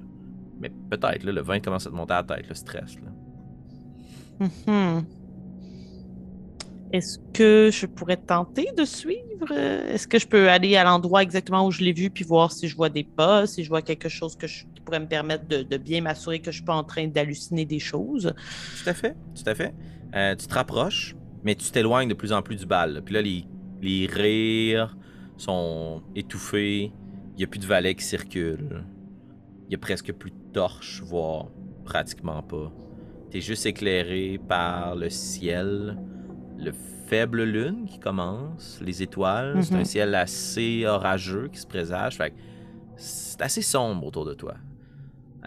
S1: Mais peut-être, là, le vent commence à te monter à la tête, le stress, là.
S2: Mhm. Est-ce que je pourrais tenter de suivre? Est-ce que je peux aller à l'endroit exactement où je l'ai vu puis voir si je vois des pas, si je vois quelque chose qui pourrait me permettre de, bien m'assurer que je suis pas en train d'halluciner des choses?
S1: Tout à fait, tout à fait. Euh, tu te rapproches, mais tu t'éloignes de plus en plus du bal. Puis là, les, les rires sont étouffés. Il n'y a plus de valets qui circulent. Il n'y a presque plus de torches, voire pratiquement pas. Tu es juste éclairé par le ciel, le faible lune qui commence, les étoiles. C'est
S2: Mhm.
S1: un ciel assez orageux qui se présage. Fait c'est assez sombre autour de toi.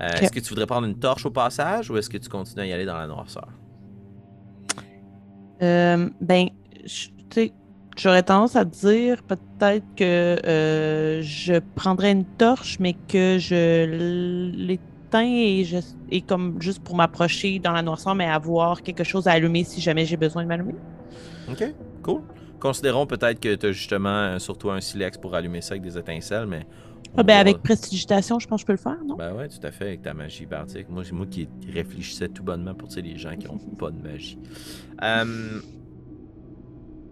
S1: Euh. Est-ce que tu voudrais prendre une torche au passage ou est-ce que tu continues à y aller dans la noirceur?
S2: Euh, ben, tu sais, j'aurais tendance à dire peut-être que euh, je prendrais une torche, mais que je l'éteins et, je, et comme juste pour m'approcher dans la noirceur, mais avoir quelque chose à allumer si jamais j'ai besoin de m'allumer.
S1: Ok, cool. Considérons peut-être que tu as justement euh, sur toi un silex pour allumer ça avec des étincelles, mais.
S2: Ah, ben,
S1: va-
S2: avec prestidigitation, je pense que je peux le faire, non?
S1: Ben ouais, tout à fait, avec ta magie bardique. Moi, c'est moi qui réfléchissais tout bonnement pour les gens qui ont pas de magie. Euh,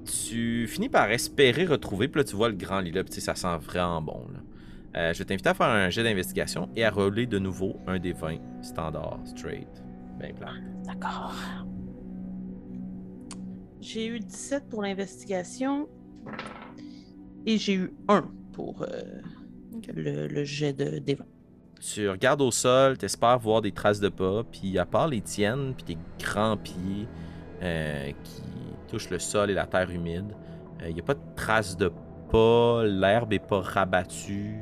S1: tu finis par espérer retrouver, puis là, tu vois le grand lit là, puis ça sent vraiment bon. Là. Euh, je vais t'inviter à faire un jet d'investigation et à rouler de nouveau un des 20 standard, straight. Ben.
S2: D'accord. J'ai eu 17 pour l'investigation et j'ai eu 1 pour euh, le, le jet de d'évan.
S1: Tu regardes au sol, t'espères voir des traces de pas, puis à part les tiennes, puis tes grands pieds euh, qui touchent le sol et la terre humide, il n'y a pas de traces de pas, l'herbe est pas rabattue,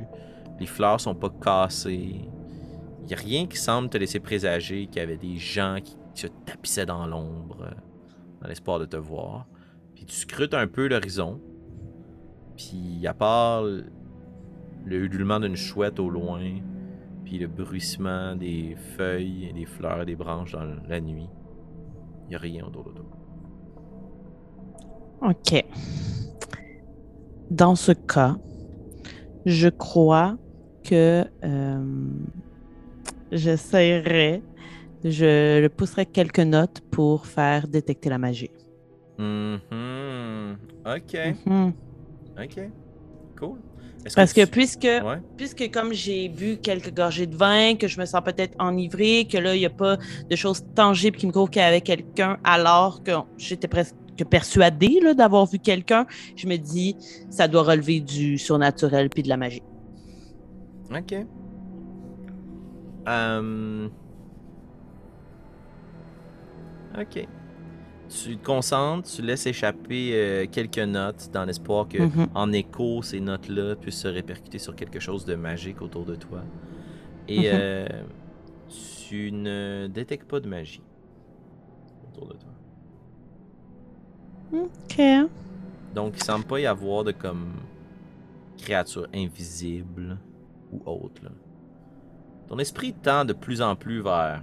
S1: les fleurs sont pas cassées. Il n'y a rien qui semble te laisser présager qu'il y avait des gens qui se tapissaient dans l'ombre euh, dans l'espoir de te voir. Puis tu scrutes un peu l'horizon, puis à part le ululement d'une chouette au loin, puis le bruissement des feuilles des fleurs des branches dans la nuit. Il n'y a rien autour de toi.
S2: OK. Dans ce cas, je crois que euh, j'essaierai, je le pousserai quelques notes pour faire détecter la magie.
S1: Mhm. Ok.
S2: Mhm.
S1: Ok. Cool.
S2: Parce que
S1: tu-
S2: puisque
S1: Ouais.
S2: puisque comme j'ai bu quelques gorgées de vin, que je me sens peut-être enivrée, que là, il n'y a pas de choses tangibles qui me prouvent qu'il y avait quelqu'un, alors que j'étais presque persuadée d'avoir vu quelqu'un, je me dis, ça doit relever du surnaturel puis de la magie.
S1: Ok. Euh, Ok. Tu te concentres, tu laisses échapper euh, quelques notes dans l'espoir que,
S2: Mhm.
S1: en écho, ces notes-là puissent se répercuter sur quelque chose de magique autour de toi. Et
S2: Mhm.
S1: euh, tu ne détectes pas de magie autour de toi.
S2: OK.
S1: Donc, il semble pas y avoir de comme créature invisible ou autre. là. Ton esprit tend de plus en plus vers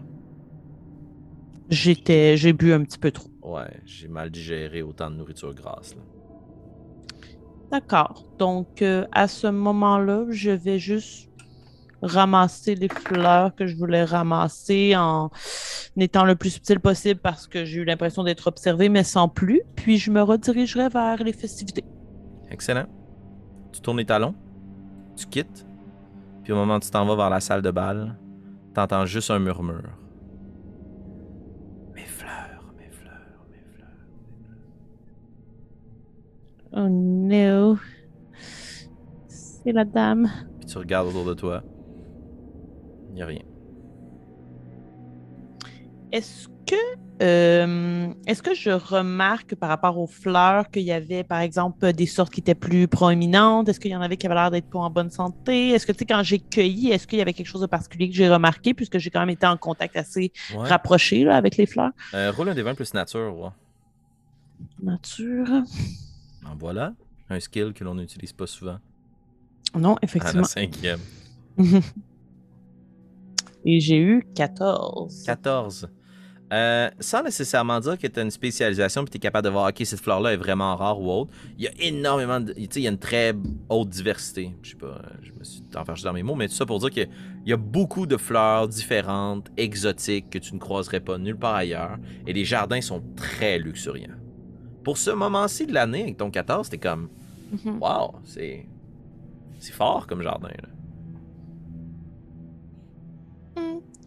S2: J'étais, j'ai bu un petit peu trop.
S1: Ouais, j'ai mal digéré autant de nourriture grasse. Là.
S2: D'accord. Donc, euh, à ce moment-là, je vais juste ramasser les fleurs que je voulais ramasser en étant le plus subtil possible parce que j'ai eu l'impression d'être observé, mais sans plus. Puis je me redirigerai vers les festivités.
S1: Excellent. Tu tournes les talons, tu quittes, puis au moment où tu t'en vas vers la salle de bal, t'entends juste un murmure. Mes fleurs, mes fleurs, mes fleurs.
S2: Oh no. C'est la dame.
S1: Puis tu regardes autour de toi. Il n'y a rien.
S2: Est-ce que, euh, est-ce que je remarque par rapport aux fleurs qu'il y avait, par exemple, des sortes qui étaient plus proéminentes? Est-ce qu'il y en avait qui avaient l'air d'être pas en bonne santé? Est-ce que, tu sais, quand j'ai cueilli, est-ce qu'il y avait quelque chose de particulier que j'ai remarqué, puisque j'ai quand même été en contact assez
S1: Ouais.
S2: rapproché là, avec les fleurs?
S1: Euh, roule un des 20 plus nature, ouais.
S2: Nature.
S1: En voilà. Un skill que l'on n'utilise pas souvent.
S2: Non,
S1: À la
S2: effectivement.
S1: cinquième.
S2: Et j'ai eu 14.
S1: 14. Euh, sans nécessairement dire que tu as une spécialisation et tu es capable de voir, OK, cette fleur-là est vraiment rare ou autre. Il y a énormément de. Tu sais, il y a une très haute diversité. Je sais pas, je me suis enfargé dans mes mots, mais tout ça pour dire qu'il y a beaucoup de fleurs différentes, exotiques, que tu ne croiserais pas nulle part ailleurs. Et les jardins sont très luxuriants. Pour ce moment-ci de l'année, avec ton 14, c'était comme,
S2: Mhm.
S1: wow, c'est. C'est fort comme jardin. là.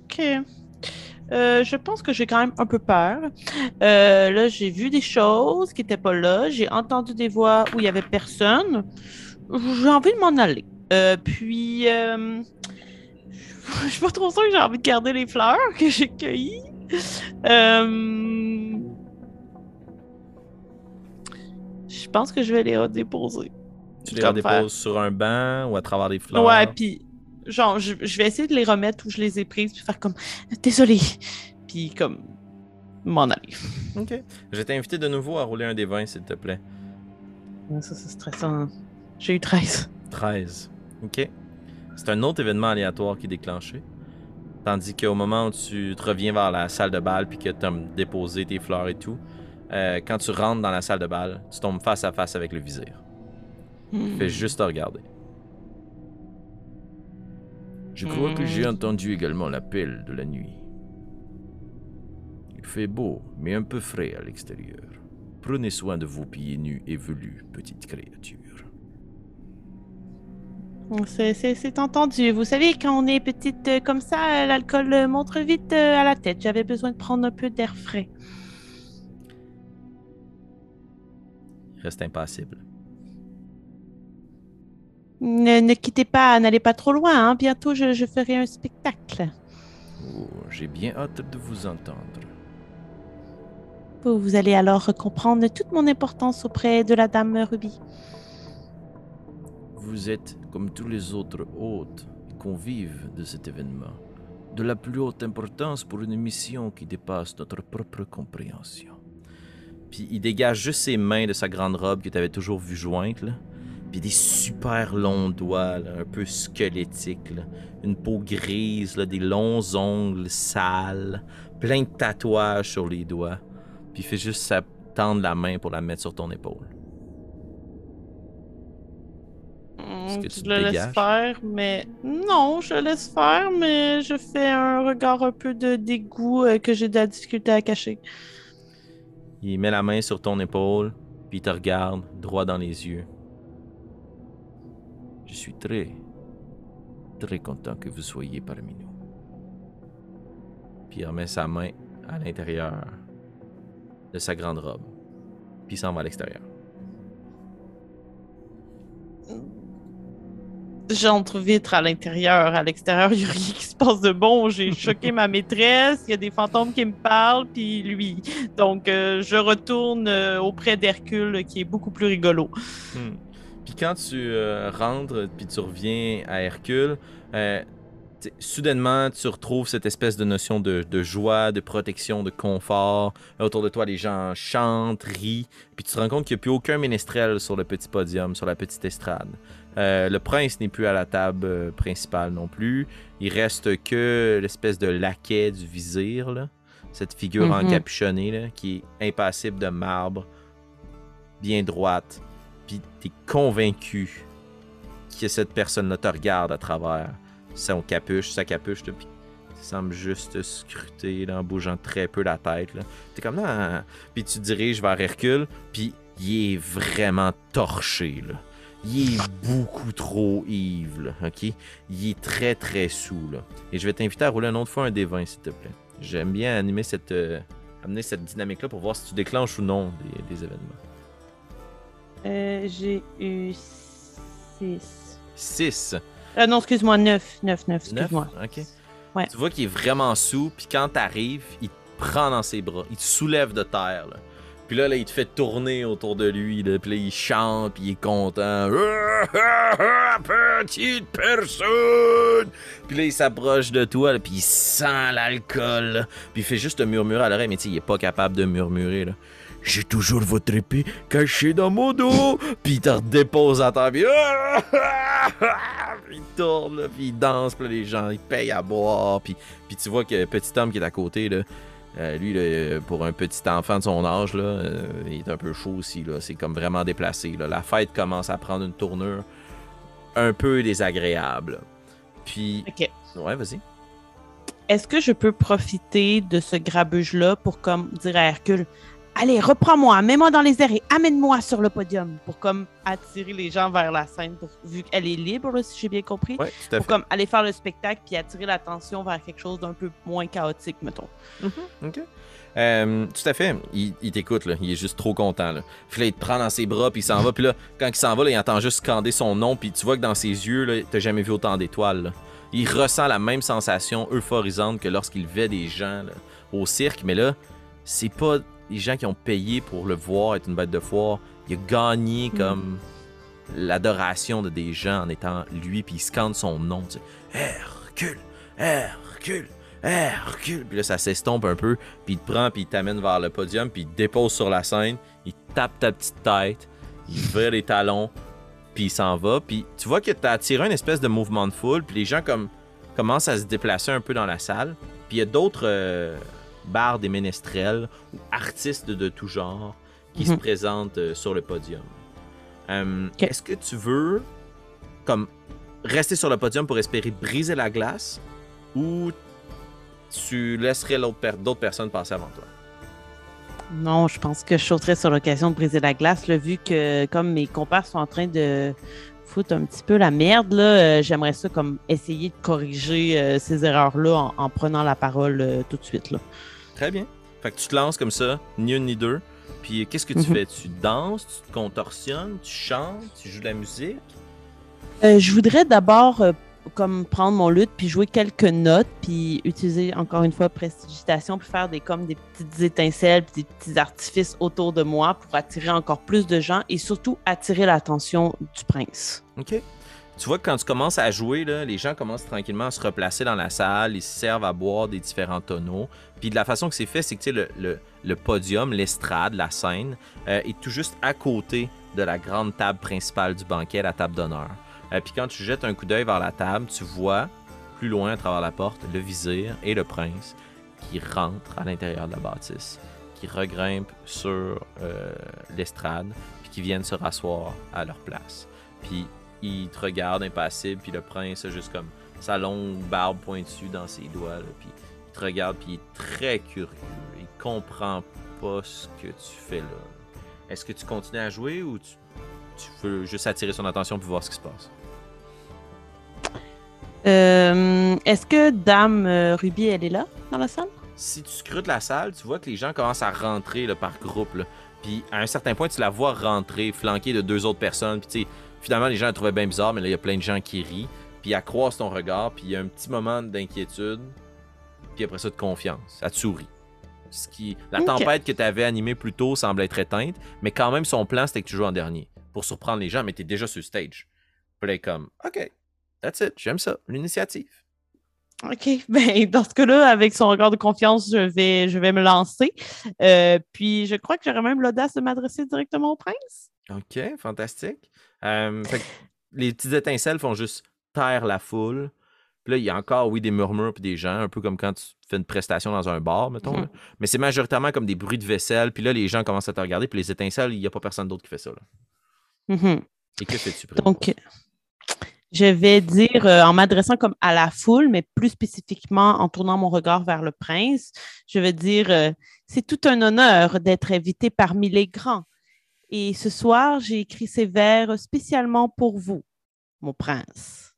S2: OK. Euh, je pense que j'ai quand même un peu peur. Euh, là, j'ai vu des choses qui n'étaient pas là. J'ai entendu des voix où il n'y avait personne. J'ai envie de m'en aller. Euh, puis, je suis pas trop sûre que j'ai envie de garder les fleurs que j'ai cueillies. Euh, je pense que je vais les redéposer.
S1: Tu les redéposes
S2: faire.
S1: sur un banc ou à travers des fleurs?
S2: Ouais, puis genre, je, je vais essayer de les remettre où je les ai prises, puis faire comme désolé, puis comme m'en aller.
S1: Ok. Je vais t'inviter de nouveau à rouler un des 20, s'il te plaît.
S2: Ça, c'est stressant. J'ai eu 13.
S1: 13. Ok. C'est un autre événement aléatoire qui est déclenché. Tandis qu'au moment où tu te reviens vers la salle de bal puis que tu as déposé tes fleurs et tout, euh, quand tu rentres dans la salle de bal, tu tombes face à face avec le vizir.
S2: Hmm.
S1: Fais juste te regarder. Je crois que j'ai entendu également l'appel de la nuit. Il fait beau, mais un peu frais à l'extérieur. Prenez soin de vos pieds nus et velus, petite créature.
S2: C'est- entendu. Vous savez, quand on est petite euh, comme ça, euh, l'alcool montre vite à la tête. J'avais besoin de prendre un peu d'air frais.
S1: Reste impassible.
S2: Ne, ne quittez pas, n'allez pas trop loin. hein. Bientôt, je, je ferai un spectacle.
S1: Oh, j'ai bien hâte de vous entendre.
S2: Vous, vous allez alors comprendre toute mon importance auprès de la dame Ruby.
S1: Vous êtes, comme tous les autres hôtes et convives de cet événement, de la plus haute importance pour une mission qui dépasse notre propre compréhension. Puis il dégage juste ses mains de sa grande robe que tu avais toujours vu jointe, là. Puis des super longs doigts, là, un peu squelettiques, là. une peau grise, là, des longs ongles sales, plein de tatouages sur les doigts. Puis il fait juste sa- tendre la main pour la mettre sur ton épaule. Que
S2: Hmm,
S1: tu
S2: je le laisse faire, mais non, je laisse faire, mais je fais un regard un peu de dégoût euh, que j'ai de la difficulté à cacher.
S1: Il met la main sur ton épaule, puis il te regarde droit dans les yeux. Je suis très, très content que vous soyez parmi nous. Puis il remet sa main à l'intérieur de sa grande robe, puis s'en va à l'extérieur.
S2: J'entre vite à l'intérieur. À l'extérieur, il n'y a rien qui se passe de bon. J'ai choqué ma maîtresse. Il y a des fantômes qui me parlent, puis lui. Donc, euh, je retourne euh, auprès d'Hercule, qui est beaucoup plus rigolo.
S1: Hmm. Puis quand tu euh, rentres, puis tu reviens à Hercule, euh, soudainement, tu retrouves cette espèce de notion de, de joie, de protection, de confort. Autour de toi, les gens chantent, rient, puis tu te rends compte qu'il n'y a plus aucun ménestrel sur le petit podium, sur la petite estrade. Euh, le prince n'est plus à la table euh, principale non plus. Il reste que l'espèce de laquais du vizir, là. cette figure
S2: Mhm.
S1: encapuchonnée là, qui est impassible de marbre, bien droite, puis t'es convaincu que cette personne-là te regarde à travers son capuche, sa capuche, puis semble juste te scruter là, en bougeant très peu la tête. T'es comme là, puis tu te diriges vers Hercule, puis il est vraiment torché. Là. Il est beaucoup trop là, ok? Il est très très sous, là. Et je vais t'inviter à rouler une autre fois un des 20, s'il te plaît. J'aime bien animer cette, euh, amener cette dynamique-là pour voir si tu déclenches ou non des, des événements.
S2: Euh, J'ai eu 6.
S1: 6.
S2: Euh, non, excuse-moi, 9. 9, 9,
S1: Neuf?
S2: excuse-moi.
S1: Ok.
S2: Ouais.
S1: Tu vois qu'il est vraiment sous, puis quand t'arrives, il te prend dans ses bras, il te soulève de terre. Là. Puis là, il te fait tourner autour de lui, là, puis là, il chante, puis il est content. Petite personne! Puis là, il s'approche de toi, là, puis il sent l'alcool, puis il fait juste te murmurer à l'oreille, mais tu il est pas capable de murmurer. Là. J'ai toujours votre épée cachée dans mon dos. Puis il te redépose à terre. Puis il tourne, là, puis il danse. Puis là, les gens, ils payent à boire. Puis, puis tu vois que petit homme qui est à côté, là, euh, lui, là, pour un petit enfant de son âge, là, euh, il est un peu chaud aussi. C'est comme vraiment déplacé. Là. La fête commence à prendre une tournure un peu désagréable. Puis,
S2: Ok.
S1: ouais, vas-y.
S2: Est-ce que je peux profiter de ce grabuge-là pour comme dire à Hercule Allez, reprends-moi, mets-moi dans les airs et amène-moi sur le podium pour comme attirer les gens vers la scène, pour, vu qu'elle est libre, là, si j'ai bien compris.
S1: Ouais, tout à
S2: Pour
S1: fait.
S2: comme aller faire le spectacle puis attirer l'attention vers quelque chose d'un peu moins chaotique, mettons.
S1: OK. Euh, tout à fait. Il, il t'écoute, là. Il est juste trop content, là. Puis là, il te prend dans ses bras, puis il s'en va. Puis là, quand il s'en va, là, il entend juste scander son nom, puis tu vois que dans ses yeux, là, t'as jamais vu autant d'étoiles, là. Il ressent la même sensation euphorisante que lorsqu'il vait des gens là, au cirque, mais là, c'est pas les gens qui ont payé pour le voir être une bête de foire. Il a gagné
S2: Mm.
S1: comme l'adoration de des gens en étant lui, puis il scande son nom, tu sais. Hercule, Hercule, Hercule. Puis là, ça s'estompe un peu, puis il te prend, puis il t'amène vers le podium, puis il te dépose sur la scène, il tape ta petite tête, il vire les talons, puis il s'en va. Puis tu vois que t'as attiré une espèce de mouvement de foule, puis les gens comme commencent à se déplacer un peu dans la salle. Puis il y a d'autres euh, bardes et ménestrels ou artistes de tout genre qui se
S2: Mhm.
S1: présentent euh, sur le podium. Euh,
S2: Ok.
S1: Est-ce que tu veux comme rester sur le podium pour espérer briser la glace ou tu laisserais d'autres personnes passer avant toi?
S2: Non, je pense que je sauterais sur l'occasion de briser la glace, là, vu que comme mes compères sont en train de foutre un petit peu la merde, là, euh, j'aimerais ça comme essayer de corriger euh, ces erreurs-là en, en prenant la parole euh, tout de suite. Là.
S1: Très bien. Fait que tu te lances comme ça, ni une ni deux. Puis qu'est-ce que tu
S2: Mhm.
S1: fais? Tu danses, tu te contorsionnes, tu chantes, tu joues de la musique?
S2: Euh, je voudrais d'abord euh, comme prendre mon luth puis jouer quelques notes puis utiliser encore une fois prestidigitation puis faire des comme des petites étincelles puis des petits artifices autour de moi pour attirer encore plus de gens et surtout attirer l'attention du prince.
S1: OK. Tu vois que quand tu commences à jouer, là, les gens commencent tranquillement à se replacer dans la salle, ils se servent à boire des différents tonneaux. Puis de la façon que c'est fait, c'est que le, le- le podium, l'estrade, la scène, euh, est tout juste à côté de la grande table principale du banquet, la table d'honneur. Euh, puis quand tu jettes un coup d'œil vers la table, tu vois, plus loin à travers la porte, le vizir et le prince qui rentrent à l'intérieur de la bâtisse, qui regrimpent sur euh, l'estrade, puis qui viennent se rasseoir à leur place. Puis il te regarde impassible, puis le prince a juste comme sa longue barbe pointue dans ses doigts, là, puis il te regarde, puis il est très curieux. Il comprend pas ce que tu fais là. Est-ce que tu continues à jouer ou tu, tu veux juste attirer son attention pour voir ce qui se passe?
S2: Euh, Est-ce que Dame euh, Ruby, elle est là dans la salle?
S1: Si tu scrutes la salle, tu vois que les gens commencent à rentrer là, par groupe. là. Puis à un certain point, tu la vois rentrer, flanquée de deux autres personnes. Puis tu sais, finalement, les gens la trouvaient bien bizarre, mais là, il y a plein de gens qui rient. Puis elle croise ton regard, puis il y a un petit moment d'inquiétude. Puis après ça, de confiance. Elle te sourit. Ce qui... La tempête que tu avais animée plus tôt semble être éteinte, mais quand même, son plan, c'était que tu joues en dernier. Pour surprendre les gens, mais t'es déjà sur stage. Puis là, comme, OK, that's it, j'aime ça, l'initiative.
S2: OK. Ben, dans ce cas-là, avec son regard de confiance, je vais, je vais me lancer. Euh, puis, je crois que j'aurais même l'audace de m'adresser directement au prince.
S1: OK, fantastique. Euh, fait que les petites étincelles font juste taire la foule. Puis là, il y a encore, oui, des murmures puis des gens, un peu comme quand tu fais une prestation dans un bar, mettons.
S2: Mhm.
S1: Mais c'est majoritairement comme des bruits de vaisselle. Puis là, les gens commencent à te regarder. Puis les étincelles, il n'y a pas personne d'autre qui fait ça. là.
S2: Mhm.
S1: Et que fais-tu?
S2: Donc, je vais dire, euh, en m'adressant comme à la foule, mais plus spécifiquement en tournant mon regard vers le prince, je vais dire, euh, c'est tout un honneur d'être invité parmi les grands. Et ce soir, j'ai écrit ces vers spécialement pour vous, mon prince.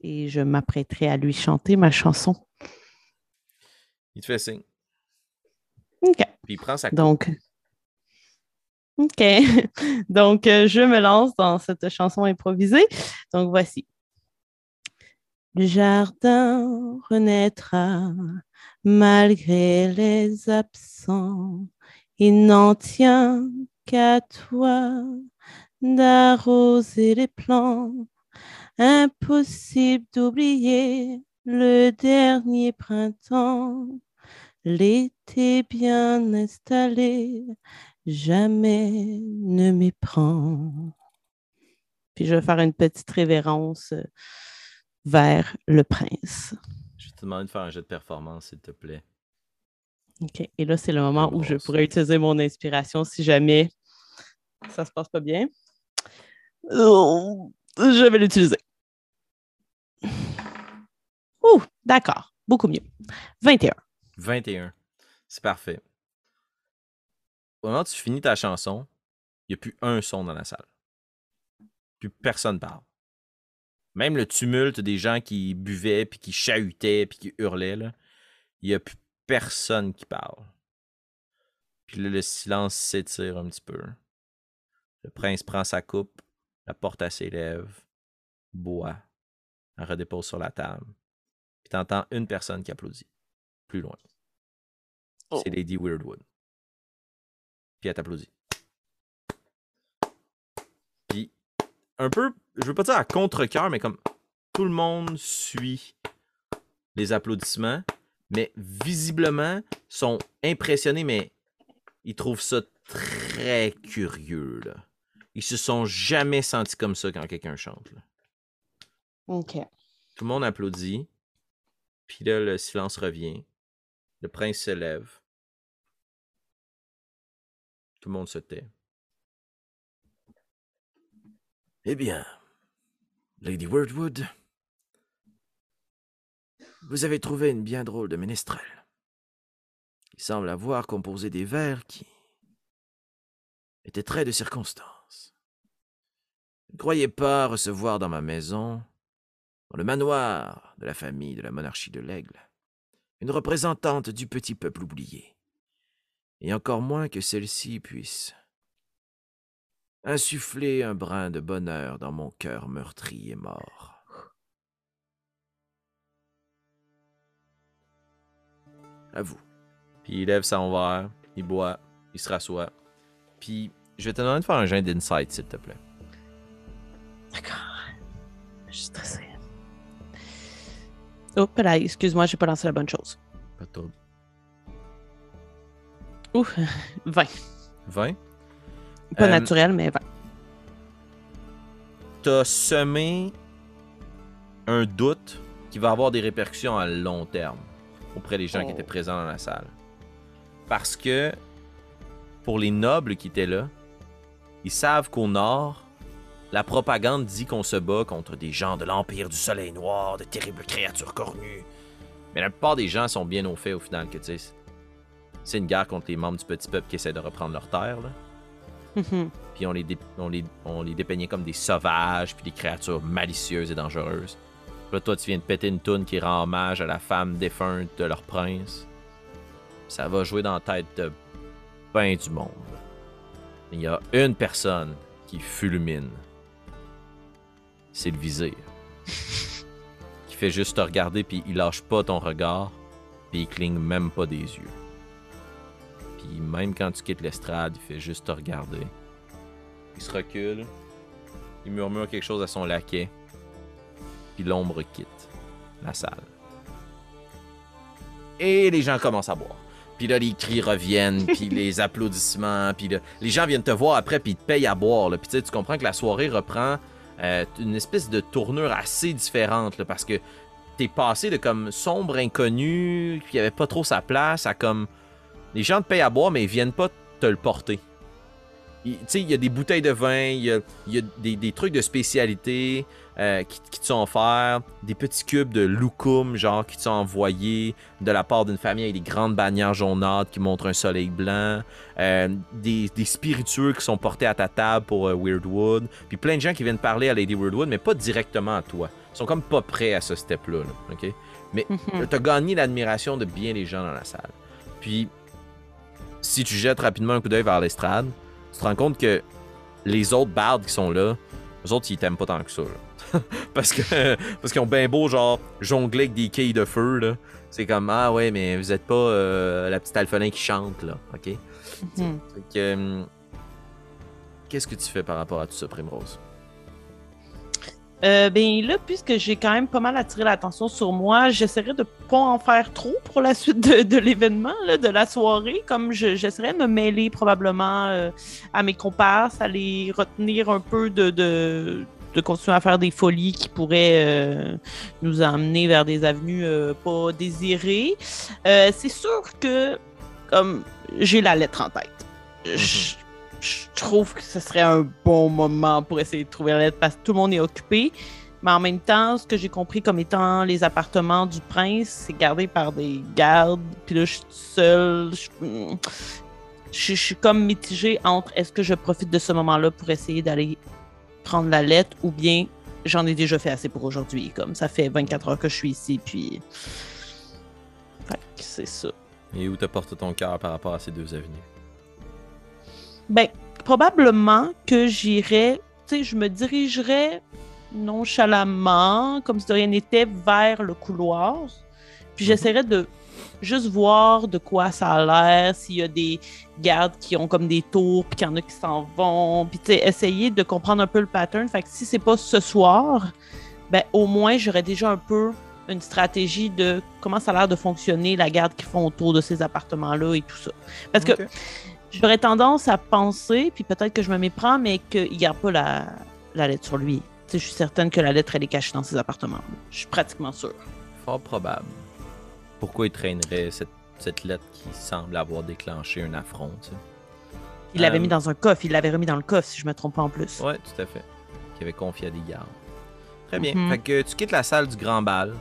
S2: Et je m'apprêterai à lui chanter ma chanson.
S1: Il te fait signe.
S2: OK.
S1: Puis il prend sa coupe.
S2: Donc, OK. Donc, euh, je me lance dans cette chanson improvisée. Donc, voici. Le jardin renaîtra malgré les absents. Il n'en tient qu'à toi d'arroser les plants. Impossible d'oublier le dernier printemps. L'été bien installé jamais ne méprend. Puis je vais faire une petite révérence euh, vers le prince.
S1: Je te demander de faire un jeu de performance, s'il te plaît.
S2: OK. Et là, c'est le moment où je pourrais utiliser mon inspiration si jamais ça se passe pas bien. Oh, je vais l'utiliser. Ouh, d'accord. Beaucoup mieux. 21.
S1: 21. C'est parfait. Au moment où tu finis ta chanson, il n'y a plus un son dans la salle. Plus personne parle. Même le tumulte des gens qui buvaient, puis qui chahutaient, puis qui hurlaient, là, il n'y a plus personne qui parle. Puis là, le silence s'étire un petit peu. Le prince prend sa coupe, la porte à ses lèvres, boit, la redépose sur la table. Puis t'entends une personne qui applaudit. Plus loin.
S2: Oh.
S1: C'est Lady Weirdwood. Puis elle t'applaudit. Puis un peu, je veux pas dire à contre-cœur, mais comme tout le monde suit les applaudissements, mais visiblement sont impressionnés, mais ils trouvent ça très curieux. Là. Ils se sont jamais sentis comme ça quand quelqu'un chante. là.
S2: OK.
S1: Tout le monde applaudit. Puis là, le silence revient. Le prince se lève. Tout le monde se tait. Eh bien, Lady Wordwood, vous avez trouvé une bien drôle de ménestrel. Il semble avoir composé des vers qui étaient très de circonstance. Ne croyez pas recevoir dans ma maison dans le manoir de la famille de la monarchie de l'Aigle, une représentante du petit peuple oublié, et encore moins que celle-ci puisse insuffler un brin de bonheur dans mon cœur meurtri et mort. À vous. Puis il lève son verre, il boit, il se rassoit. Puis je vais te demander de faire un jet d'insight, s'il te plaît.
S2: D'accord. Je suis stressée. Oh, là, excuse-moi, j'ai pas lancé la bonne chose.
S1: Pas trop.
S2: Ouh, 20.
S1: 20.
S2: Pas
S1: Euh,
S2: naturel, mais 20.
S1: t'as semé un doute qui va avoir des répercussions à long terme auprès des gens qui
S2: Oh.
S1: étaient présents dans la salle. Parce que pour les nobles qui étaient là, ils savent qu'au nord, la propagande dit qu'on se bat contre des gens de l'Empire du Soleil Noir, de terribles créatures cornues. Mais la plupart des gens sont bien au fait au final que tu sais, c'est une guerre contre les membres du petit peuple qui essaient de reprendre leur terre. Là puis on les, dé- on, les, on les dépeignait comme des sauvages, puis des créatures malicieuses et dangereuses. Puis là, toi, tu viens de péter une toune qui rend hommage à la femme défunte de leur prince. Ça va jouer dans la tête de ben du monde. Il y a une personne qui fulmine. C'est le vizir. qui fait juste te regarder, puis il lâche pas ton regard, puis il cligne même pas des yeux. Puis même quand tu quittes l'estrade, il fait juste te regarder. Il se recule. Il murmure quelque chose à son laquais. Puis l'ombre quitte la salle. Et les gens commencent à boire. Puis là, les cris reviennent, puis les applaudissements, puis là, les gens viennent te voir après, puis ils te payent à boire. Là. Puis tu comprends que la soirée reprend euh, une espèce de tournure assez différente, là, parce que t'es passé de comme sombre inconnu, qui avait pas trop sa place, à comme les gens te payent à boire, mais ils viennent pas te le porter. Il- tu sais, il y a des bouteilles de vin, il y a, il y a des, des trucs de spécialité euh, qui, qui te sont offerts, des petits cubes de loukoum, genre, qui te sont envoyés de la part d'une famille avec des grandes bannières jaunâtres qui montrent un soleil blanc, euh, des, des spiritueux qui sont portés à ta table pour euh, Weirdwood, puis plein de gens qui viennent parler à Lady Weirdwood, mais pas directement à toi. Ils sont comme pas prêts à ce step-là, là, ok?
S2: Mhm.
S1: T'as gagné l'admiration de bien des gens dans la salle. Puis, si tu jettes rapidement un coup d'œil vers l'estrade, tu te rends compte que les autres bardes qui sont là, eux autres, ils t'aiment pas tant que ça. là. parce que parce qu'ils ont bien beau, genre, jongler avec des quilles de feu, là. C'est comme, ah ouais, mais vous êtes pas euh, la petite alphelin qui chante, là, ok?
S2: Mhm.
S1: Hum, Qu'est-ce que tu fais par rapport à tout ça, Primrose?
S2: Euh, ben là, puisque j'ai quand même pas mal attiré l'attention sur moi, j'essaierai de pas en faire trop pour la suite de, de l'événement, de la soirée. Comme je- j'essaierai de me mêler probablement euh, à mes comparses, à les retenir un peu de, de, de continuer à faire des folies qui pourraient euh, nous amener vers des avenues euh, pas désirées. C'est sûr que comme j'ai la lettre en tête. Je- je trouve que ce serait un bon moment pour essayer de trouver la lettre parce que tout le monde est occupé. Mais en même temps, ce que j'ai compris comme étant les appartements du prince, c'est gardé par des gardes. Puis là, je suis seule. Je, je- suis comme mitigée entre est-ce que je profite de ce moment-là pour essayer d'aller prendre la lettre ou bien j'en ai déjà fait assez pour aujourd'hui. Comme ça fait 24 heures que je suis ici, puis. Fait c'est ça.
S1: Et où te porte ton cœur par rapport à ces deux avenues?
S2: Ben, probablement que j'irais, tu sais, je me dirigerais nonchalamment, comme si de rien n'était, vers le couloir. Puis j'essaierais de juste voir de quoi ça a l'air, s'il y a des gardes qui ont comme des tours, puis qu'il y en a qui s'en vont, puis tu sais, essayer de comprendre un peu le pattern. Fait que si c'est pas ce soir, ben au moins j'aurais déjà un peu une stratégie de comment ça a l'air de fonctionner, la garde qu'ils font autour de ces appartements-là et tout ça. Parce que. J'aurais tendance à penser, puis peut-être que je me méprends, mais qu'il garde pas la, la lettre sur lui. Je suis certaine que la lettre, elle est cachée dans ses appartements. Je suis pratiquement sûre.
S1: Fort probable. Pourquoi il traînerait cette, cette lettre qui semble avoir déclenché un affront?
S2: Il l'avait
S1: Euh,
S2: mis dans un coffre, il l'avait remis dans le coffre, si je me trompe pas en plus.
S1: Ouais, tout à fait. Qui avait confié à des gardes. Très bien.
S2: Mhm.
S1: Fait que tu quittes la salle du grand bal.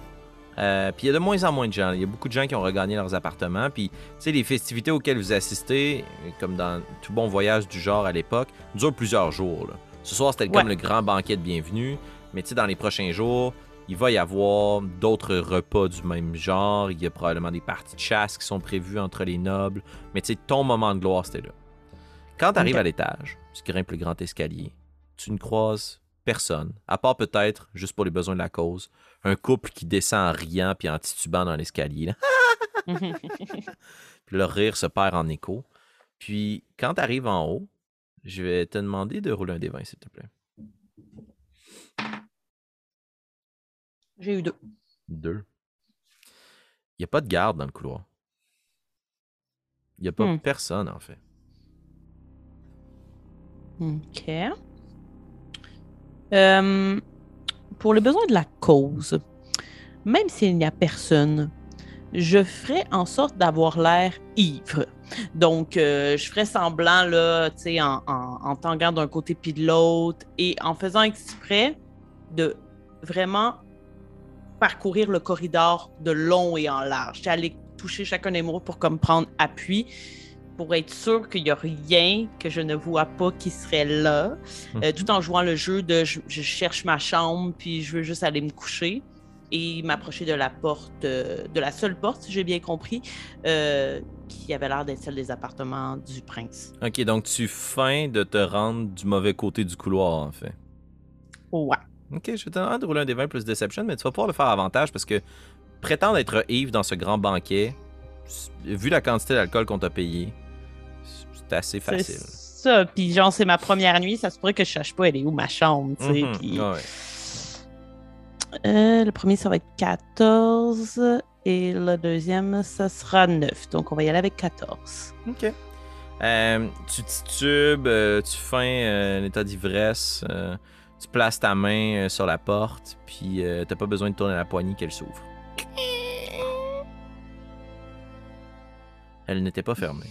S1: Euh, puis il y a de moins en moins de gens. Il y a beaucoup de gens qui ont regagné leurs appartements. Puis, tu sais, les festivités auxquelles vous assistez, comme dans tout bon voyage du genre à l'époque, durent plusieurs jours. là. Ce soir, c'était comme le grand banquet de bienvenue. Mais tu sais, dans les prochains jours, il va y avoir d'autres repas du même genre. Il y a probablement des parties de chasse qui sont prévues entre les nobles. Mais tu sais, ton moment de gloire, c'était là. Quand tu arrives à l'étage, tu grimpes le grand escalier, tu ne croises personne, à part peut-être, juste pour les besoins de la cause, un couple qui descend en riant puis en titubant dans l'escalier. Puis leur rire se perd en écho. Puis quand tu arrives en haut, je vais te demander de rouler un des 20, s'il te plaît.
S2: J'ai eu deux.
S1: Deux. Il n'y a pas de garde dans le couloir. Il n'y a pas
S2: Hmm.
S1: personne, en fait.
S2: OK. Euh, pour les besoins de la cause, même s'il n'y a personne, je ferai en sorte d'avoir l'air ivre. Donc, euh, je ferai semblant, là, tu sais, en, en, en tanguant d'un côté puis de l'autre et en faisant exprès de vraiment parcourir le corridor de long et en large. J'allais toucher chacun des mots pour comme prendre appui, pour être sûr qu'il n'y a rien que je ne vois pas qui serait là, euh, tout en jouant le jeu de je, je cherche ma chambre, puis je veux juste aller me coucher et m'approcher de la porte, euh, de la seule porte, si j'ai bien compris, euh, qui avait l'air d'être celle des appartements du prince.
S1: Ok, donc tu feins de te rendre du mauvais côté du couloir, en fait.
S2: Ouais.
S1: Ok, je vais te demander de rouler un des 20 plus Deception, mais tu vas pouvoir le faire avantage parce que prétendre être Yves dans ce grand banquet, vu la quantité d'alcool qu'on t'a payé, c'est assez
S2: C'est
S1: facile.
S2: ça. Puis genre, c'est ma première nuit, ça se pourrait que je sache pas elle est où ma chambre, tu sais.
S1: Mhm,
S2: puis-
S1: ouais.
S2: Euh, le premier, ça va être 14 et le deuxième, ça sera 9. Donc, on va y aller avec 14.
S1: Ok. Euh, tu titubes, euh, tu feins euh, un état d'ivresse, tu places ta main sur la porte, puis t'as pas besoin de tourner la poignée qu'elle s'ouvre. Elle n'était pas fermée.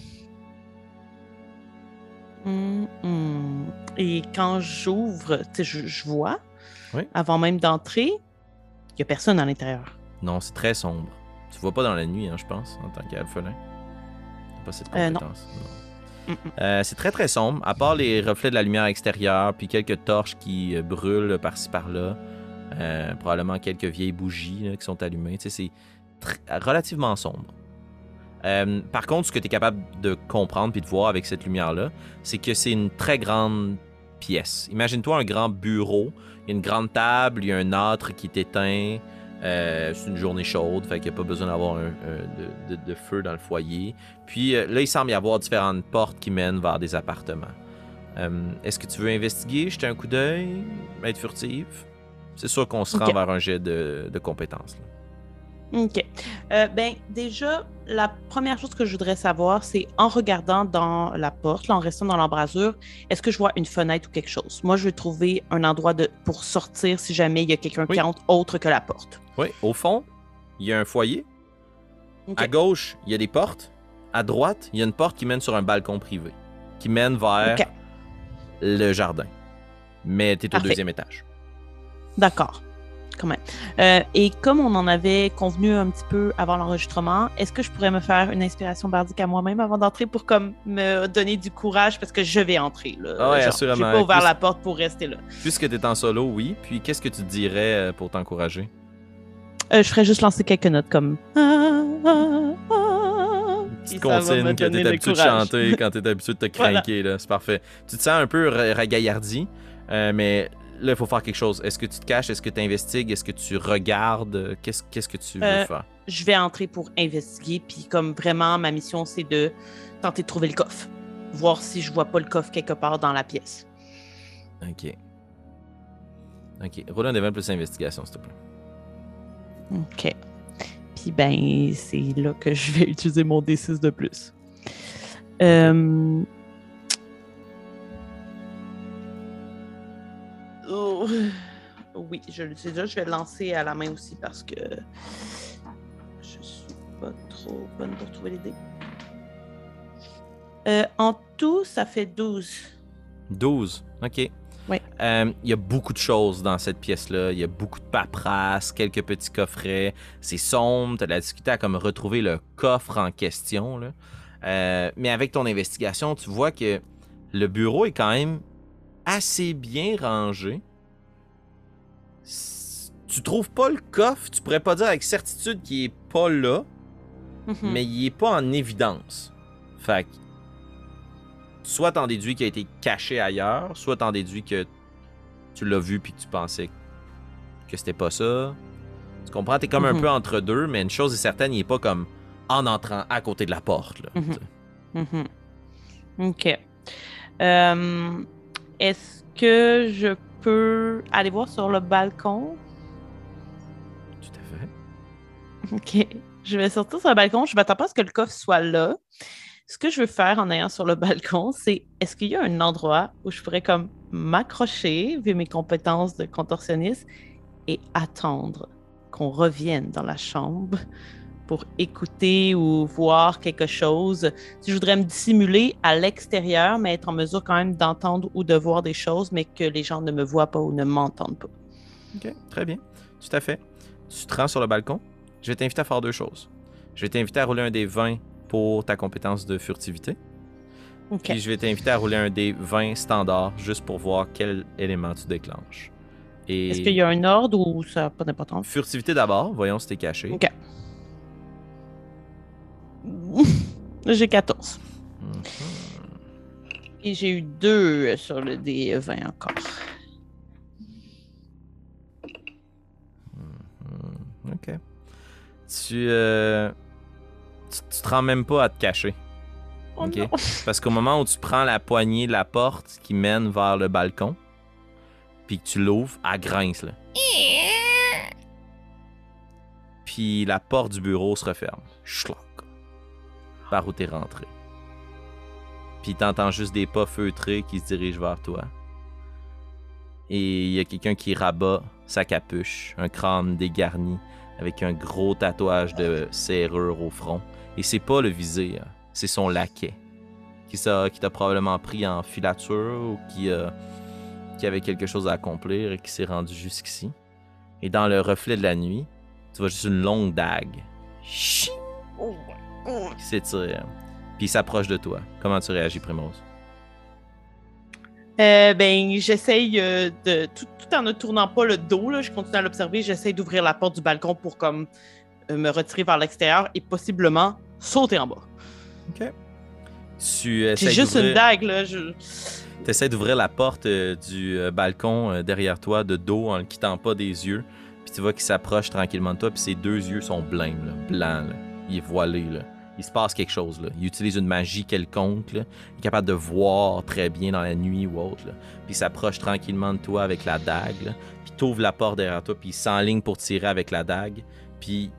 S2: Hum. Et quand j'ouvre, je, je vois,
S1: Oui.
S2: avant même d'entrer, il n'y a personne à l'intérieur.
S1: Non, c'est très sombre. Tu vois pas dans la nuit, hein, je pense, en tant qu'alphelin. Pas cette
S2: Euh, non.
S1: compétence. non. Euh, c'est très très sombre, à part les reflets de la lumière extérieure, puis quelques torches qui euh, brûlent par-ci par-là. Probablement quelques vieilles bougies là, qui sont allumées. Tu sais, c'est relativement sombre. Euh, par contre, ce que tu es capable de comprendre puis de voir avec cette lumière-là, c'est que c'est une très grande pièce. Imagine-toi un grand bureau, il y a une grande table, il y a un âtre qui est éteint. Euh, c'est une journée chaude, fait qu'il n'y a pas besoin d'avoir un- un- de, de- de feu dans le foyer. Puis euh, là, il semble y avoir différentes portes qui mènent vers des appartements. Euh, Est-ce que tu veux investiguer, jeter un coup d'œil, être furtive? C'est sûr qu'on se rend vers un jet de, de compétences. là.
S2: OK. Euh, ben, déjà, la première chose que je voudrais savoir, c'est en regardant dans la porte, là, en restant dans l'embrasure, est-ce que je vois une fenêtre ou quelque chose? Moi, je veux trouver un endroit de, pour sortir si jamais il y a quelqu'un
S1: Oui.
S2: qui entre autre que la porte.
S1: Oui, au fond, il y a un foyer.
S2: OK.
S1: À gauche, il y a des portes. À droite, il y a une porte qui mène sur un balcon privé, qui mène vers le jardin. Mais tu es au deuxième étage.
S2: D'accord. Quand même. Euh, et comme on en avait convenu un petit peu avant l'enregistrement, est-ce que je pourrais me faire une inspiration bardique à moi-même avant d'entrer pour comme me donner du courage parce que je vais entrer là?
S1: Ah ouais,
S2: Genre,
S1: assurément.
S2: J'ai pas ouvert
S1: Plus-
S2: la porte pour rester là.
S1: Puisque tu es en solo, oui. Puis qu'est-ce que tu dirais euh, pour t'encourager?
S2: Euh, je ferais juste lancer quelques notes comme. Ah, ah, ah.
S1: Petite consigne que t'es habitué de chanter quand t'es habitué de te
S2: Voilà.
S1: craquer, là. C'est parfait. Tu te sens un peu ra- ragaillardi, euh, mais là, il faut faire quelque chose. Est-ce que tu te caches? Est-ce que tu investigues? Est-ce que tu regardes? Qu'est-ce qu'est-ce que tu veux
S2: Euh,
S1: faire?
S2: Je vais entrer pour investiguer, puis comme vraiment, ma mission, c'est de tenter de trouver le coffre. Voir si je vois pas le coffre quelque part dans la pièce.
S1: Ok. Ok. Roule un devant plus investigation, s'il te plaît.
S2: OK. Puis ben, c'est là que je vais utiliser mon D6 de plus. Euh... oh, Oui, je l'utilise déjà. Je vais le lancer à la main aussi parce que je suis pas trop bonne pour trouver les dés. Euh, en tout, ça fait 12.
S1: 12. OK.
S2: Oui.
S1: Euh, Il y a beaucoup de choses dans cette pièce-là. Il y a beaucoup de paperasse, quelques petits coffrets. C'est sombre. Tu as de la difficulté à comme retrouver le coffre en question. là. Euh, mais avec ton investigation, tu vois que le bureau est quand même assez bien rangé. Tu trouves pas le coffre. Tu pourrais pas dire avec certitude qu'il est pas là
S2: Mhm.
S1: mais il est pas en évidence. Fait que, soit t'en déduis qu'il a été caché ailleurs, soit t'en déduis que tu l'as vu puis que tu pensais que c'était pas ça. Tu comprends? T'es comme un
S2: Mhm.
S1: peu entre deux, mais une chose est certaine, il est pas comme en entrant à côté de la porte. Là, sais.
S2: Mhm. OK. Euh, Est-ce que je peux aller voir sur le balcon?
S1: Tout à fait.
S2: OK. Je vais sortir sur le balcon. Je m'attends pas à ce que le coffre soit là. Ce que je veux faire en allant sur le balcon, c'est est-ce qu'il y a un endroit où je pourrais comme m'accrocher, vu mes compétences de contorsionniste, et attendre qu'on revienne dans la chambre? Pour écouter ou voir quelque chose. Si je voudrais me dissimuler à l'extérieur, mais être en mesure quand même d'entendre ou de voir des choses, mais que les gens ne me voient pas ou ne m'entendent pas.
S1: Ok, très bien. Tout à fait. Tu te rends sur le balcon. Je vais t'inviter à faire deux choses. Je vais t'inviter à rouler un des 20 pour ta compétence de furtivité.
S2: OK.
S1: Puis je vais t'inviter à rouler un des 20 standard juste pour voir quel élément tu déclenches. Et
S2: Est-ce qu'il y a un ordre ou ça n'a pas d'importance?
S1: furtivité d'abord, voyons si t'es caché.
S2: OK. J'ai 14.
S1: Mhm.
S2: Et j'ai eu 2 sur le D20 encore.
S1: Mhm. Ok. Tu, euh, tu, tu te rends même pas à te cacher.
S2: Oh
S1: Ok?
S2: non.
S1: Parce qu'au moment où tu prends la poignée de la porte qui mène vers le balcon, puis que tu l'ouvres, elle grince là. Puis la porte du bureau se referme. Par où t'es rentré. Puis t'entends juste des pas feutrés qui se dirigent vers toi. Et il y a quelqu'un qui rabat sa capuche, un crâne dégarni, avec un gros tatouage de serrure au front. Et c'est pas le visir, c'est son laquais qui t'a probablement pris en filature ou qui, euh, qui avait quelque chose à accomplir et qui s'est rendu jusqu'ici. Et dans le reflet de la nuit, tu vois juste une longue dague Ching! Qui s'étire. Puis il s'approche de toi. Comment tu réagis, Primrose?
S2: Euh, ben, j'essaye euh, de. Tout, tout en ne tournant pas le dos, là, je continue à l'observer, j'essaye d'ouvrir la porte du balcon pour comme euh, me retirer vers l'extérieur et possiblement sauter en bas.
S1: Tu
S2: J'ai
S1: essaies
S2: juste une dague, là. Je...
S1: T'essaies d'ouvrir la porte euh, du euh, balcon euh, derrière toi de dos en le quittant pas des yeux. Puis tu vois qu'il s'approche tranquillement de toi, puis ses deux yeux sont blêmes, là, blancs. là. Il est voilé. Là. Il se passe quelque chose. Là. Il utilise une magie quelconque. Là. Il est capable de voir très bien dans la nuit ou autre. Là. Puis il s'approche tranquillement de toi avec la dague. Là. Puis t'ouvres la porte derrière toi, puis il s'enligne pour tirer avec la dague. Puis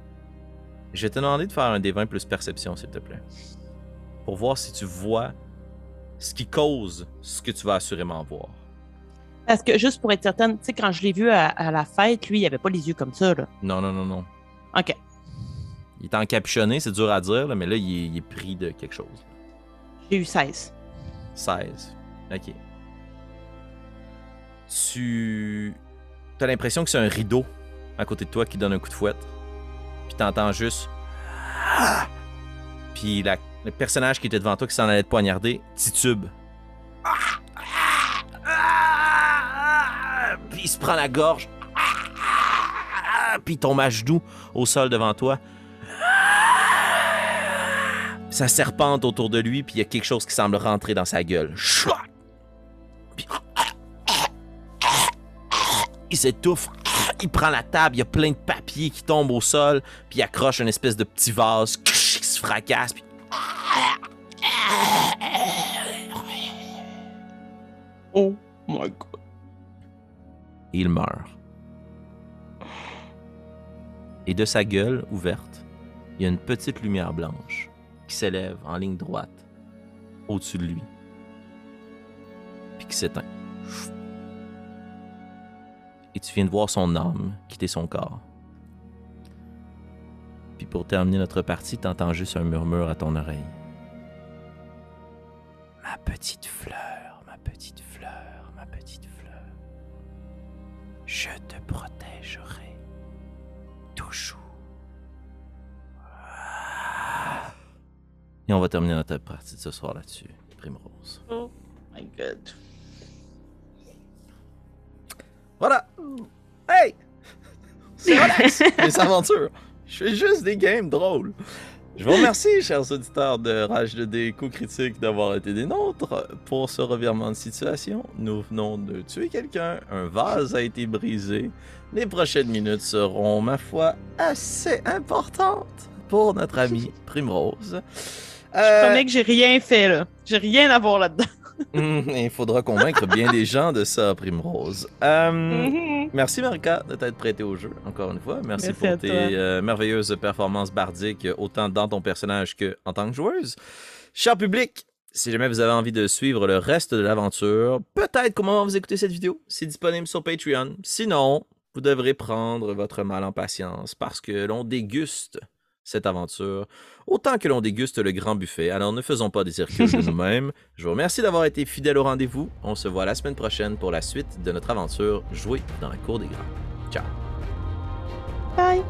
S1: je vais te demander de faire un des 20 plus perception, s'il te plaît. Pour voir si tu vois ce qui cause ce que tu vas assurément voir.
S2: Parce que juste pour être certaine, tu sais, quand je l'ai vu à, à la fête, lui, il avait pas les yeux comme ça, là.
S1: Non, non, non, non.
S2: OK.
S1: Il est encapuchonné, c'est dur à dire, là, mais là, il est, il est pris de quelque chose.
S2: J'ai eu 16.
S1: 16. Ok. Tu. T'as l'impression que c'est un rideau à côté de toi qui donne un coup de fouette. Puis t'entends juste. Puis la- le personnage qui était devant toi qui s'en allait te poignarder titube. Puis il se prend la gorge. Puis il tombe à genoux au sol devant toi. Ça serpente autour de lui, puis il y a quelque chose qui semble rentrer dans sa gueule. Puis- Il s'étouffe. Il prend la table, il y a plein de papiers qui tombent au sol, puis il accroche une espèce de petit vase qui se fracasse, puis
S2: Oh my god.
S1: il meurt. Et de sa gueule ouverte, il y a une petite lumière blanche s'élève en ligne droite au-dessus de lui, puis qui s'éteint. Et tu viens de voir son âme quitter son corps. Puis pour terminer notre partie, t'entends juste un murmure à ton oreille. Et on va terminer notre partie de ce soir là-dessus, Primrose.
S2: Oh my god.
S1: Voilà! Hey! C'est relax! Les aventures! Je fais juste des games drôles. Je vous remercie, chers auditeurs de Rage de dés critique d'avoir été des nôtres. Pour ce revirement de situation, nous venons de tuer quelqu'un, un vase a été brisé. Les prochaines minutes seront, ma foi, assez importantes pour notre ami Primrose.
S2: Je
S1: Euh,
S2: promets que j'ai rien fait, là. J'ai rien à voir là-dedans.
S1: hum, il faudra convaincre bien des gens de ça, Primrose. Euh,
S2: Mhm.
S1: Merci Marika de t'être prêté au jeu, encore une fois. Merci,
S2: Merci
S1: pour tes euh, merveilleuses performances bardiques, autant dans ton personnage que en tant que joueuse. Cher public, si jamais vous avez envie de suivre le reste de l'aventure, peut-être qu'au moment où vous écoutez cette vidéo, c'est disponible sur Patreon. Sinon, vous devrez prendre votre mal en patience parce que l'on déguste cette aventure autant que l'on déguste le grand buffet. Alors ne faisons pas des circuits de nous-mêmes. Je vous remercie d'avoir été fidèle au rendez-vous. On se voit la semaine prochaine pour la suite de notre aventure jouée dans la cour des grands. Ciao.
S2: Bye.